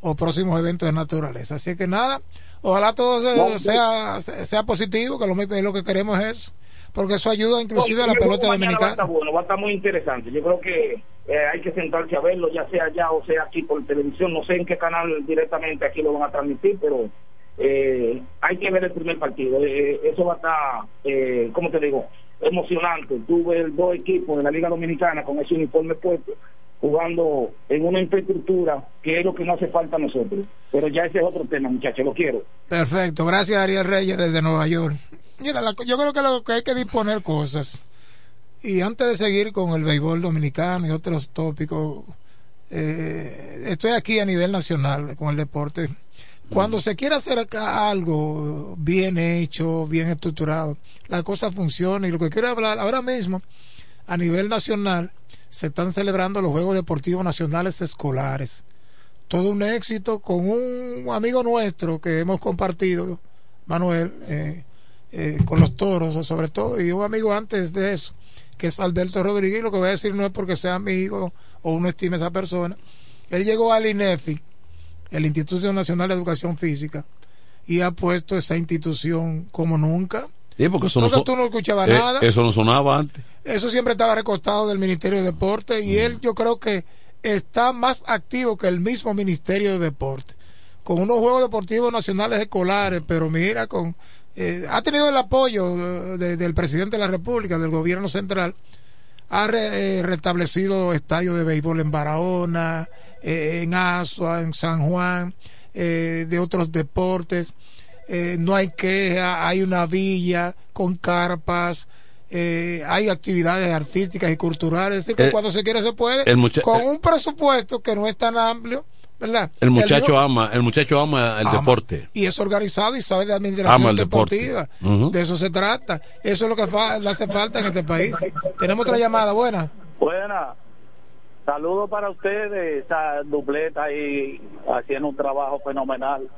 o próximos eventos de naturaleza. Así que nada, ojalá todo sea, sea positivo, que lo, lo que queremos es porque eso ayuda inclusive a la pelota dominicana. Va a, estar bueno, va a estar muy interesante. Yo creo que eh, hay que sentarse a verlo, ya sea allá o sea aquí por televisión. No sé en qué canal directamente aquí lo van a transmitir, pero eh, hay que ver el primer partido. Eh, eso va a estar, eh, ¿cómo te digo? Emocionante. Tuve dos equipos de la Liga Dominicana con ese uniforme puesto jugando en una infraestructura que es lo que no hace falta a nosotros. Pero ya ese es otro tema, muchachos, lo quiero. Perfecto, gracias Ariel Reyes desde Nueva York. Mira, yo creo que lo que hay que disponer cosas. Y antes de seguir con el béisbol dominicano y otros tópicos, eh, estoy aquí a nivel nacional con el deporte. Cuando se quiere hacer acá algo bien hecho, bien estructurado, la cosa funciona. Y lo que quiero hablar ahora mismo, a nivel nacional, se están celebrando los Juegos Deportivos Nacionales Escolares. Todo un éxito con un amigo nuestro que hemos compartido, Manuel, eh, eh, con los toros, sobre todo, y un amigo antes de eso, que es Alberto Rodríguez, lo que voy a decir no es porque sea amigo o uno estime a esa persona. Él llegó al INEFI, el Instituto Nacional de Educación Física, y ha puesto esa institución como nunca. Sí, porque eso no, tú no escuchabas eh, nada. Eso no sonaba antes. Eso siempre estaba recostado del Ministerio de Deporte y él yo creo que está más activo que el mismo Ministerio de Deporte. Con unos Juegos Deportivos Nacionales Escolares, pero mira, con eh, ha tenido el apoyo del presidente de la República, del gobierno central, ha eh, restablecido estadios de béisbol en Barahona, eh, en Asua, en San Juan, de otros deportes. no hay queja, hay una villa con carpas, hay actividades artísticas y culturales. Es decir, que cuando se quiere se puede, con un presupuesto que no es tan amplio el muchacho ama, el muchacho ama el deporte. Y es organizado y sabe de administración deportiva. De eso se trata. Eso es lo que le hace falta en este país. Tenemos otra llamada, buena. Buena. Saludos para ustedes, esa dupleta ahí haciendo un trabajo fenomenal.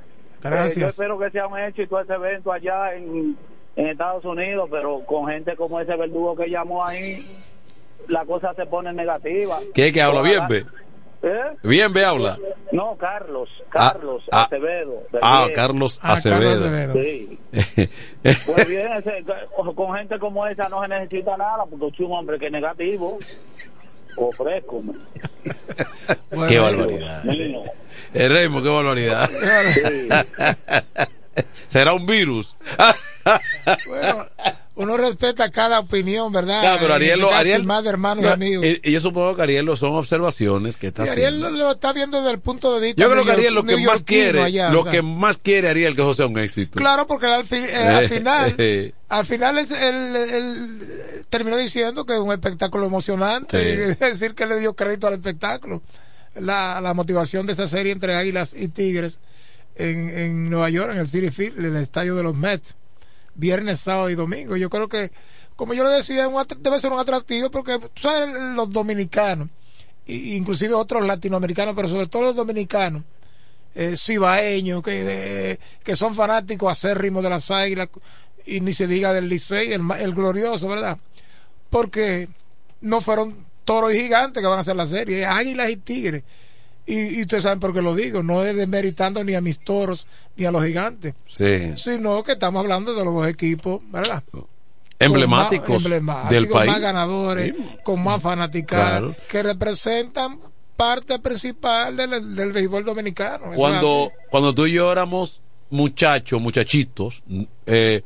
Gracias. Eh, yo espero que sea un éxito ese evento allá en, en Estados Unidos, pero con gente como ese verdugo que llamó ahí, la cosa se pone negativa. ¿Qué que habla bien, ve? ¿Eh? Bien, ve habla. No, Carlos, Carlos ah, Acevedo. Ah, Carlos ah, Acevedo. Sí. pues bien, con gente como esa no se necesita nada, porque es un hombre que es negativo. Ofrezco. qué barbaridad. El qué barbaridad. Será un virus. bueno, uno respeta cada opinión, ¿verdad? Claro, pero Ariel, lo, Ariel más de hermanos y amigos. Y, yo supongo que Ariel lo son observaciones que está y Ariel lo, está viendo desde el punto de vista. Yo creo que Ariel lo que más quiere, lo que más quiere Ariel que eso sea un éxito. Claro, porque al, eh, final, al final él, terminó diciendo que es un espectáculo emocionante y decir que le dio crédito al espectáculo. La, la motivación de esa serie entre Águilas y Tigres en, en Nueva York, en el City Field, el estadio de los Mets viernes, sábado y domingo. Yo creo que, como yo le decía, debe ser un atractivo porque, ¿sabes? Los dominicanos, inclusive otros latinoamericanos, pero sobre todo los dominicanos, eh, cibaeños, que, que son fanáticos acérrimos de las águilas, y ni se diga del Licey, el, el glorioso, ¿verdad? Porque no fueron toros y gigantes que van a hacer la serie, águilas y tigres. Y, ustedes saben por qué lo digo, no es desmeritando ni a mis toros ni a los gigantes, sino que estamos hablando de los dos equipos, ¿verdad? Emblemáticos, del país. más ganadores, con más fanáticas, que representan parte principal del, del béisbol dominicano. Cuando, cuando tú y yo éramos muchachos, muchachitos, eh,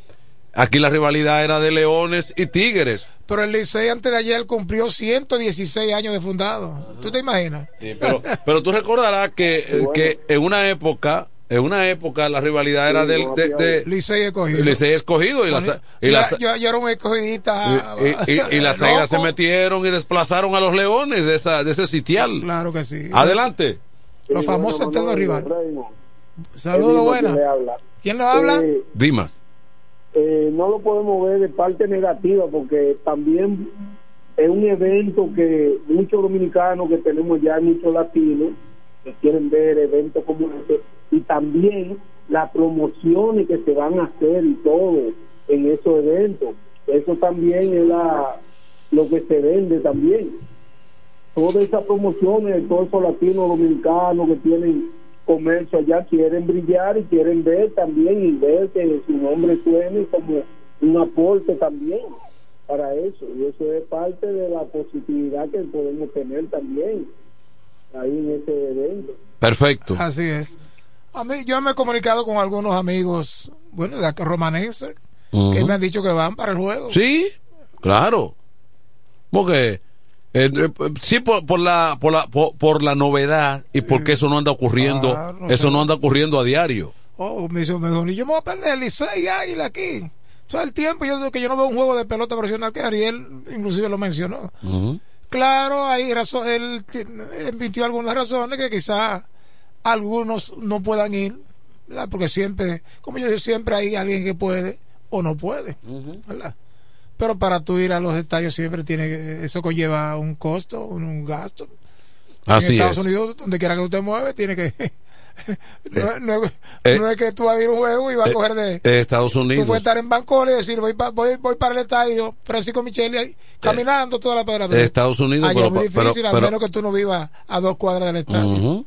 aquí la rivalidad era de leones y tigres pero el Licey antes de ayer cumplió 116 años de fundado. ¿Tú te imaginas? Sí, pero, pero tú recordarás que, eh, que en una época en una época la rivalidad era del de, Licey escogido. Licey escogido y, las, y las, yo, yo, era un escogidista. Y, y, las águilas se metieron y desplazaron a los leones de esa de ese sitial. Claro que sí. Adelante. Los famosos eternos rivales. Saludos, buenas. ¿Quién lo habla? Dimas. No lo podemos ver de parte negativa porque también es un evento que muchos dominicanos que tenemos ya, muchos latinos, que quieren ver eventos como este, y también las promociones que se van a hacer y todo en esos eventos. Eso también es la, lo que se vende también. Todas esas promociones todos esos latinos dominicanos que tienen comercio allá quieren brillar y quieren ver también y ver que su nombre suene como un aporte también para eso y eso es parte de la positividad que podemos tener también ahí en ese evento. Perfecto. Así es. A mí, yo me he comunicado con algunos amigos, bueno, de acá romanenses, que me han dicho que van para el juego. Sí, claro. Porque eh, eh, sí por, por la por la por, por la novedad y porque eso no anda ocurriendo, Claro, eso no anda ocurriendo a diario. Oh, me dijo, me yo me voy a perder el Licey y Águila aquí. O sea, el tiempo yo, que yo no veo un juego de pelota profesional que Ariel inclusive lo mencionó. Claro, hay razón, él ti- emitió algunas razones que quizás algunos no puedan ir, ¿verdad? porque siempre, como yo digo, siempre hay alguien que puede o no puede, ¿verdad? Pero para tú ir a los estadios siempre tiene eso conlleva un costo, un, un gasto. Así en Estados es. Unidos, donde quiera que usted mueve, tiene que no, no- eh, no es que tú vas a ir a un juego y vas a eh, coger de eh, Estados Tú Unidos. puedes estar en Bancoles y decir, voy, voy, voy para el estadio Francisco Micheli caminando toda la pedra. Estados Unidos, Allá pero- es muy pero- difícil, a menos que tú no vivas a dos cuadras del estadio. Ujú.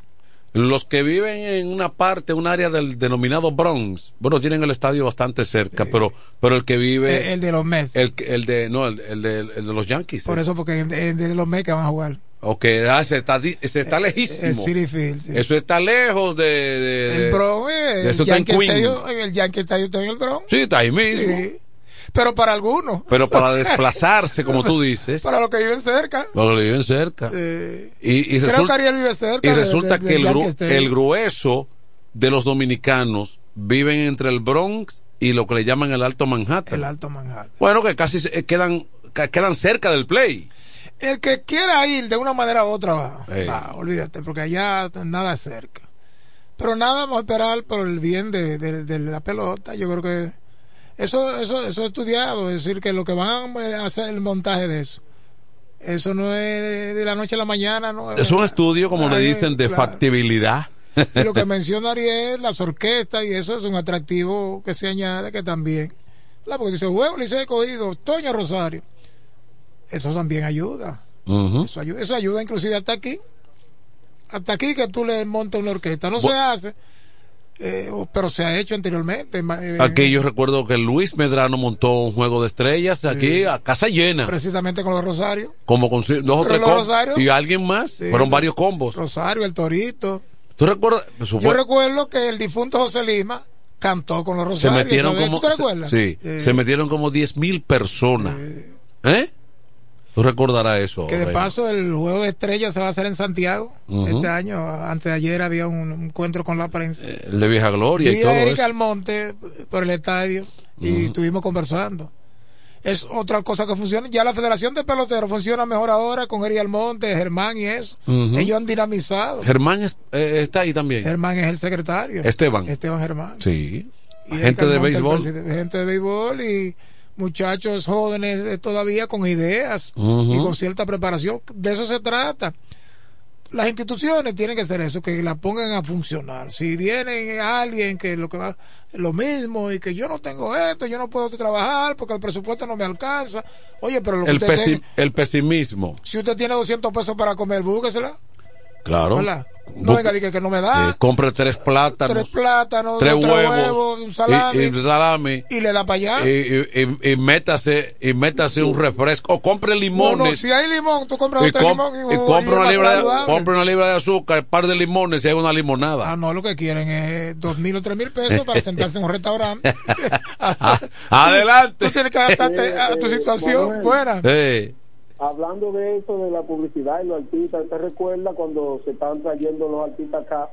Los que viven en una parte, un área del denominado Bronx, bueno, tienen el estadio bastante cerca, pero pero el que vive El, el de los Mets. el, el de no, el, el de, el de los Yankees. Por eso, porque el de, el de los Mets que van a jugar. Ok, ah, se está, se está lejísimo. El City Field. sí. Eso está lejos de. el Bronx, eh, eso el está en Queens. Stadium, el Yankee Stadium está en el Bronx. Sí, está ahí mismo. Sí. Pero para algunos. Pero para desplazarse, como tú dices, Para los que viven cerca. los que viven cerca. Y, y Creo resulta, que Ariel vive cerca. y de- resulta de- que el, gru- el grueso de los dominicanos viven entre el Bronx y lo que le llaman el Alto Manhattan. El Alto Manhattan. Bueno, que casi se- eh, quedan, quedan cerca del play. El que quiera ir de una manera u otra va, Ey. va, olvídate, porque allá nada es cerca. Pero nada, vamos a esperar por el bien de, de- de la pelota. Yo creo que eso, eso, eso es estudiado, es decir, que lo que van a hacer el montaje de eso. Eso no es de la noche a la mañana, ¿no? Es un estudio, como le dicen, de claro. factibilidad. Y lo que menciona Ariel, las orquestas y eso es un atractivo que se añade que también. Claro, Porque dice, huevo, le he cogido, Toño Rosario. Eso también ayuda. Eso ayuda, eso ayuda inclusive hasta aquí. Hasta aquí que tú le montas una orquesta. No Bu- se hace, eh, pero se ha hecho anteriormente. eh, Aquí yo recuerdo que Luis Medrano montó un juego de estrellas aquí a casa llena, Precisamente con los Rosarios. como con dos tres los. Rosarios- y alguien más. Sí, Fueron varios combos. Rosario, el Torito. ¿Tú recuerdas? Eso Yo recuerdo que el difunto José Lima cantó con los se Rosarios. metieron ¿sabes? como ¿Tú te se- recuerdas? sí, Eh, se metieron como 10 mil personas. ¿Eh? Tú recordarás eso. Que de paso el juego de estrellas se va a hacer en Santiago este año. Antes de ayer había un, encuentro con la prensa. El de Vieja Gloria y Vi todo a Erika eso. Almonte por el estadio y estuvimos conversando. Es otra cosa que funciona. Ya la Federación de Peloteros funciona mejor ahora con Erika Almonte, Germán y eso. Ellos han dinamizado. Germán es- eh, está ahí también. Germán es el secretario. Esteban. Esteban Germán. Sí. Y Gente de béisbol. Gente de béisbol y muchachos jóvenes eh, todavía con ideas y con cierta preparación. De eso se trata. Las instituciones tienen que hacer eso, que la pongan a funcionar. Si viene alguien que lo que va lo mismo y que yo no tengo esto, yo no puedo trabajar porque el presupuesto no me alcanza. Oye, pero lo que El, usted pesi- tiene- el pesimismo. si usted tiene 200 pesos para comer, búsquesela. Claro. ¿verdad? No venga, diga que no me da. Eh, compre tres plátanos. tres plátanos, tres dos, huevos, un salami. y, y salami. y le da para allá. Y, y- y- y métase, y métase un refresco. O compre limones. No, no, si hay limón, tú compras otro com- limón y, y y compra, una libra de, compra una libra de azúcar, un par de limones y hay una limonada. Ah, no, lo que quieren es dos mil o tres mil pesos para sentarse en un restaurante. Ah, Adelante. Tú tienes que adaptarte a tu situación. Buena. Eh, Hablando de eso, de la publicidad y los artistas, ¿te recuerda cuando se estaban trayendo los artistas acá?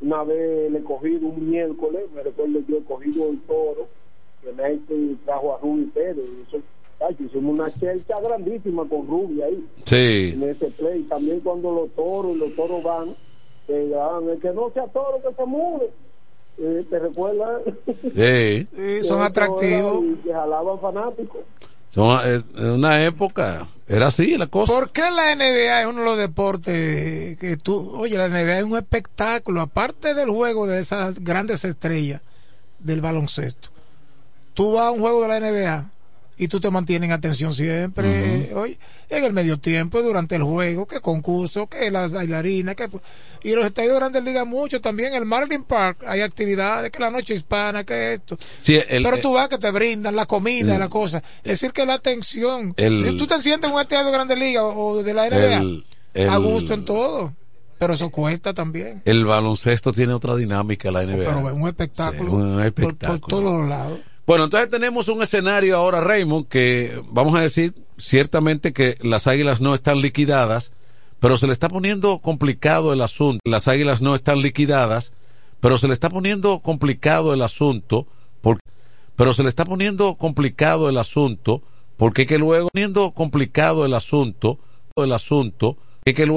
Una vez le cogí un miércoles, me recuerdo yo, he cogido el toro, que Nate trajo a Ruby Pérez. y Eso, ay, hicimos una chelcha grandísima con Ruby ahí, sí. en ese play. También cuando los toros y los toros van, que graban, el que no sea toro, que se mude. Eh, ¿Te recuerdas? Sí. Sí, son atractivos. Y que jalaban fanáticos. Son, eh, en una época era así la cosa. ¿Por qué la NBA es uno de los deportes que tú, oye, la NBA es un espectáculo, aparte del juego de esas grandes estrellas del baloncesto? Tú vas a un juego de la NBA y tú te mantienes en atención siempre, oye, en el medio tiempo, durante el juego, que concurso, que las bailarinas, que y los estadios de grandes ligas mucho también, el Marlin Park, hay actividades, que la noche hispana, que esto. Sí, el- Pero eh, tú vas que te brindan la comida, la cosa. Es decir, que la atención. El- si tú te sientes en un estadio de grandes ligas o, de la NBA, a gusto en todo. Pero eso cuesta también. El baloncesto tiene otra dinámica la NBA. Pero es un espectáculo. Sí, un por- espectáculo. Por, todos los lados. Bueno, entonces tenemos un escenario ahora, Raymond, que vamos a decir ciertamente que las águilas no están liquidadas, pero se le está poniendo complicado el asunto. Las águilas no están liquidadas, pero se le está poniendo complicado el asunto, por- pero se le está poniendo complicado el asunto, porque que luego poniendo complicado el asunto, el asunto, que que luego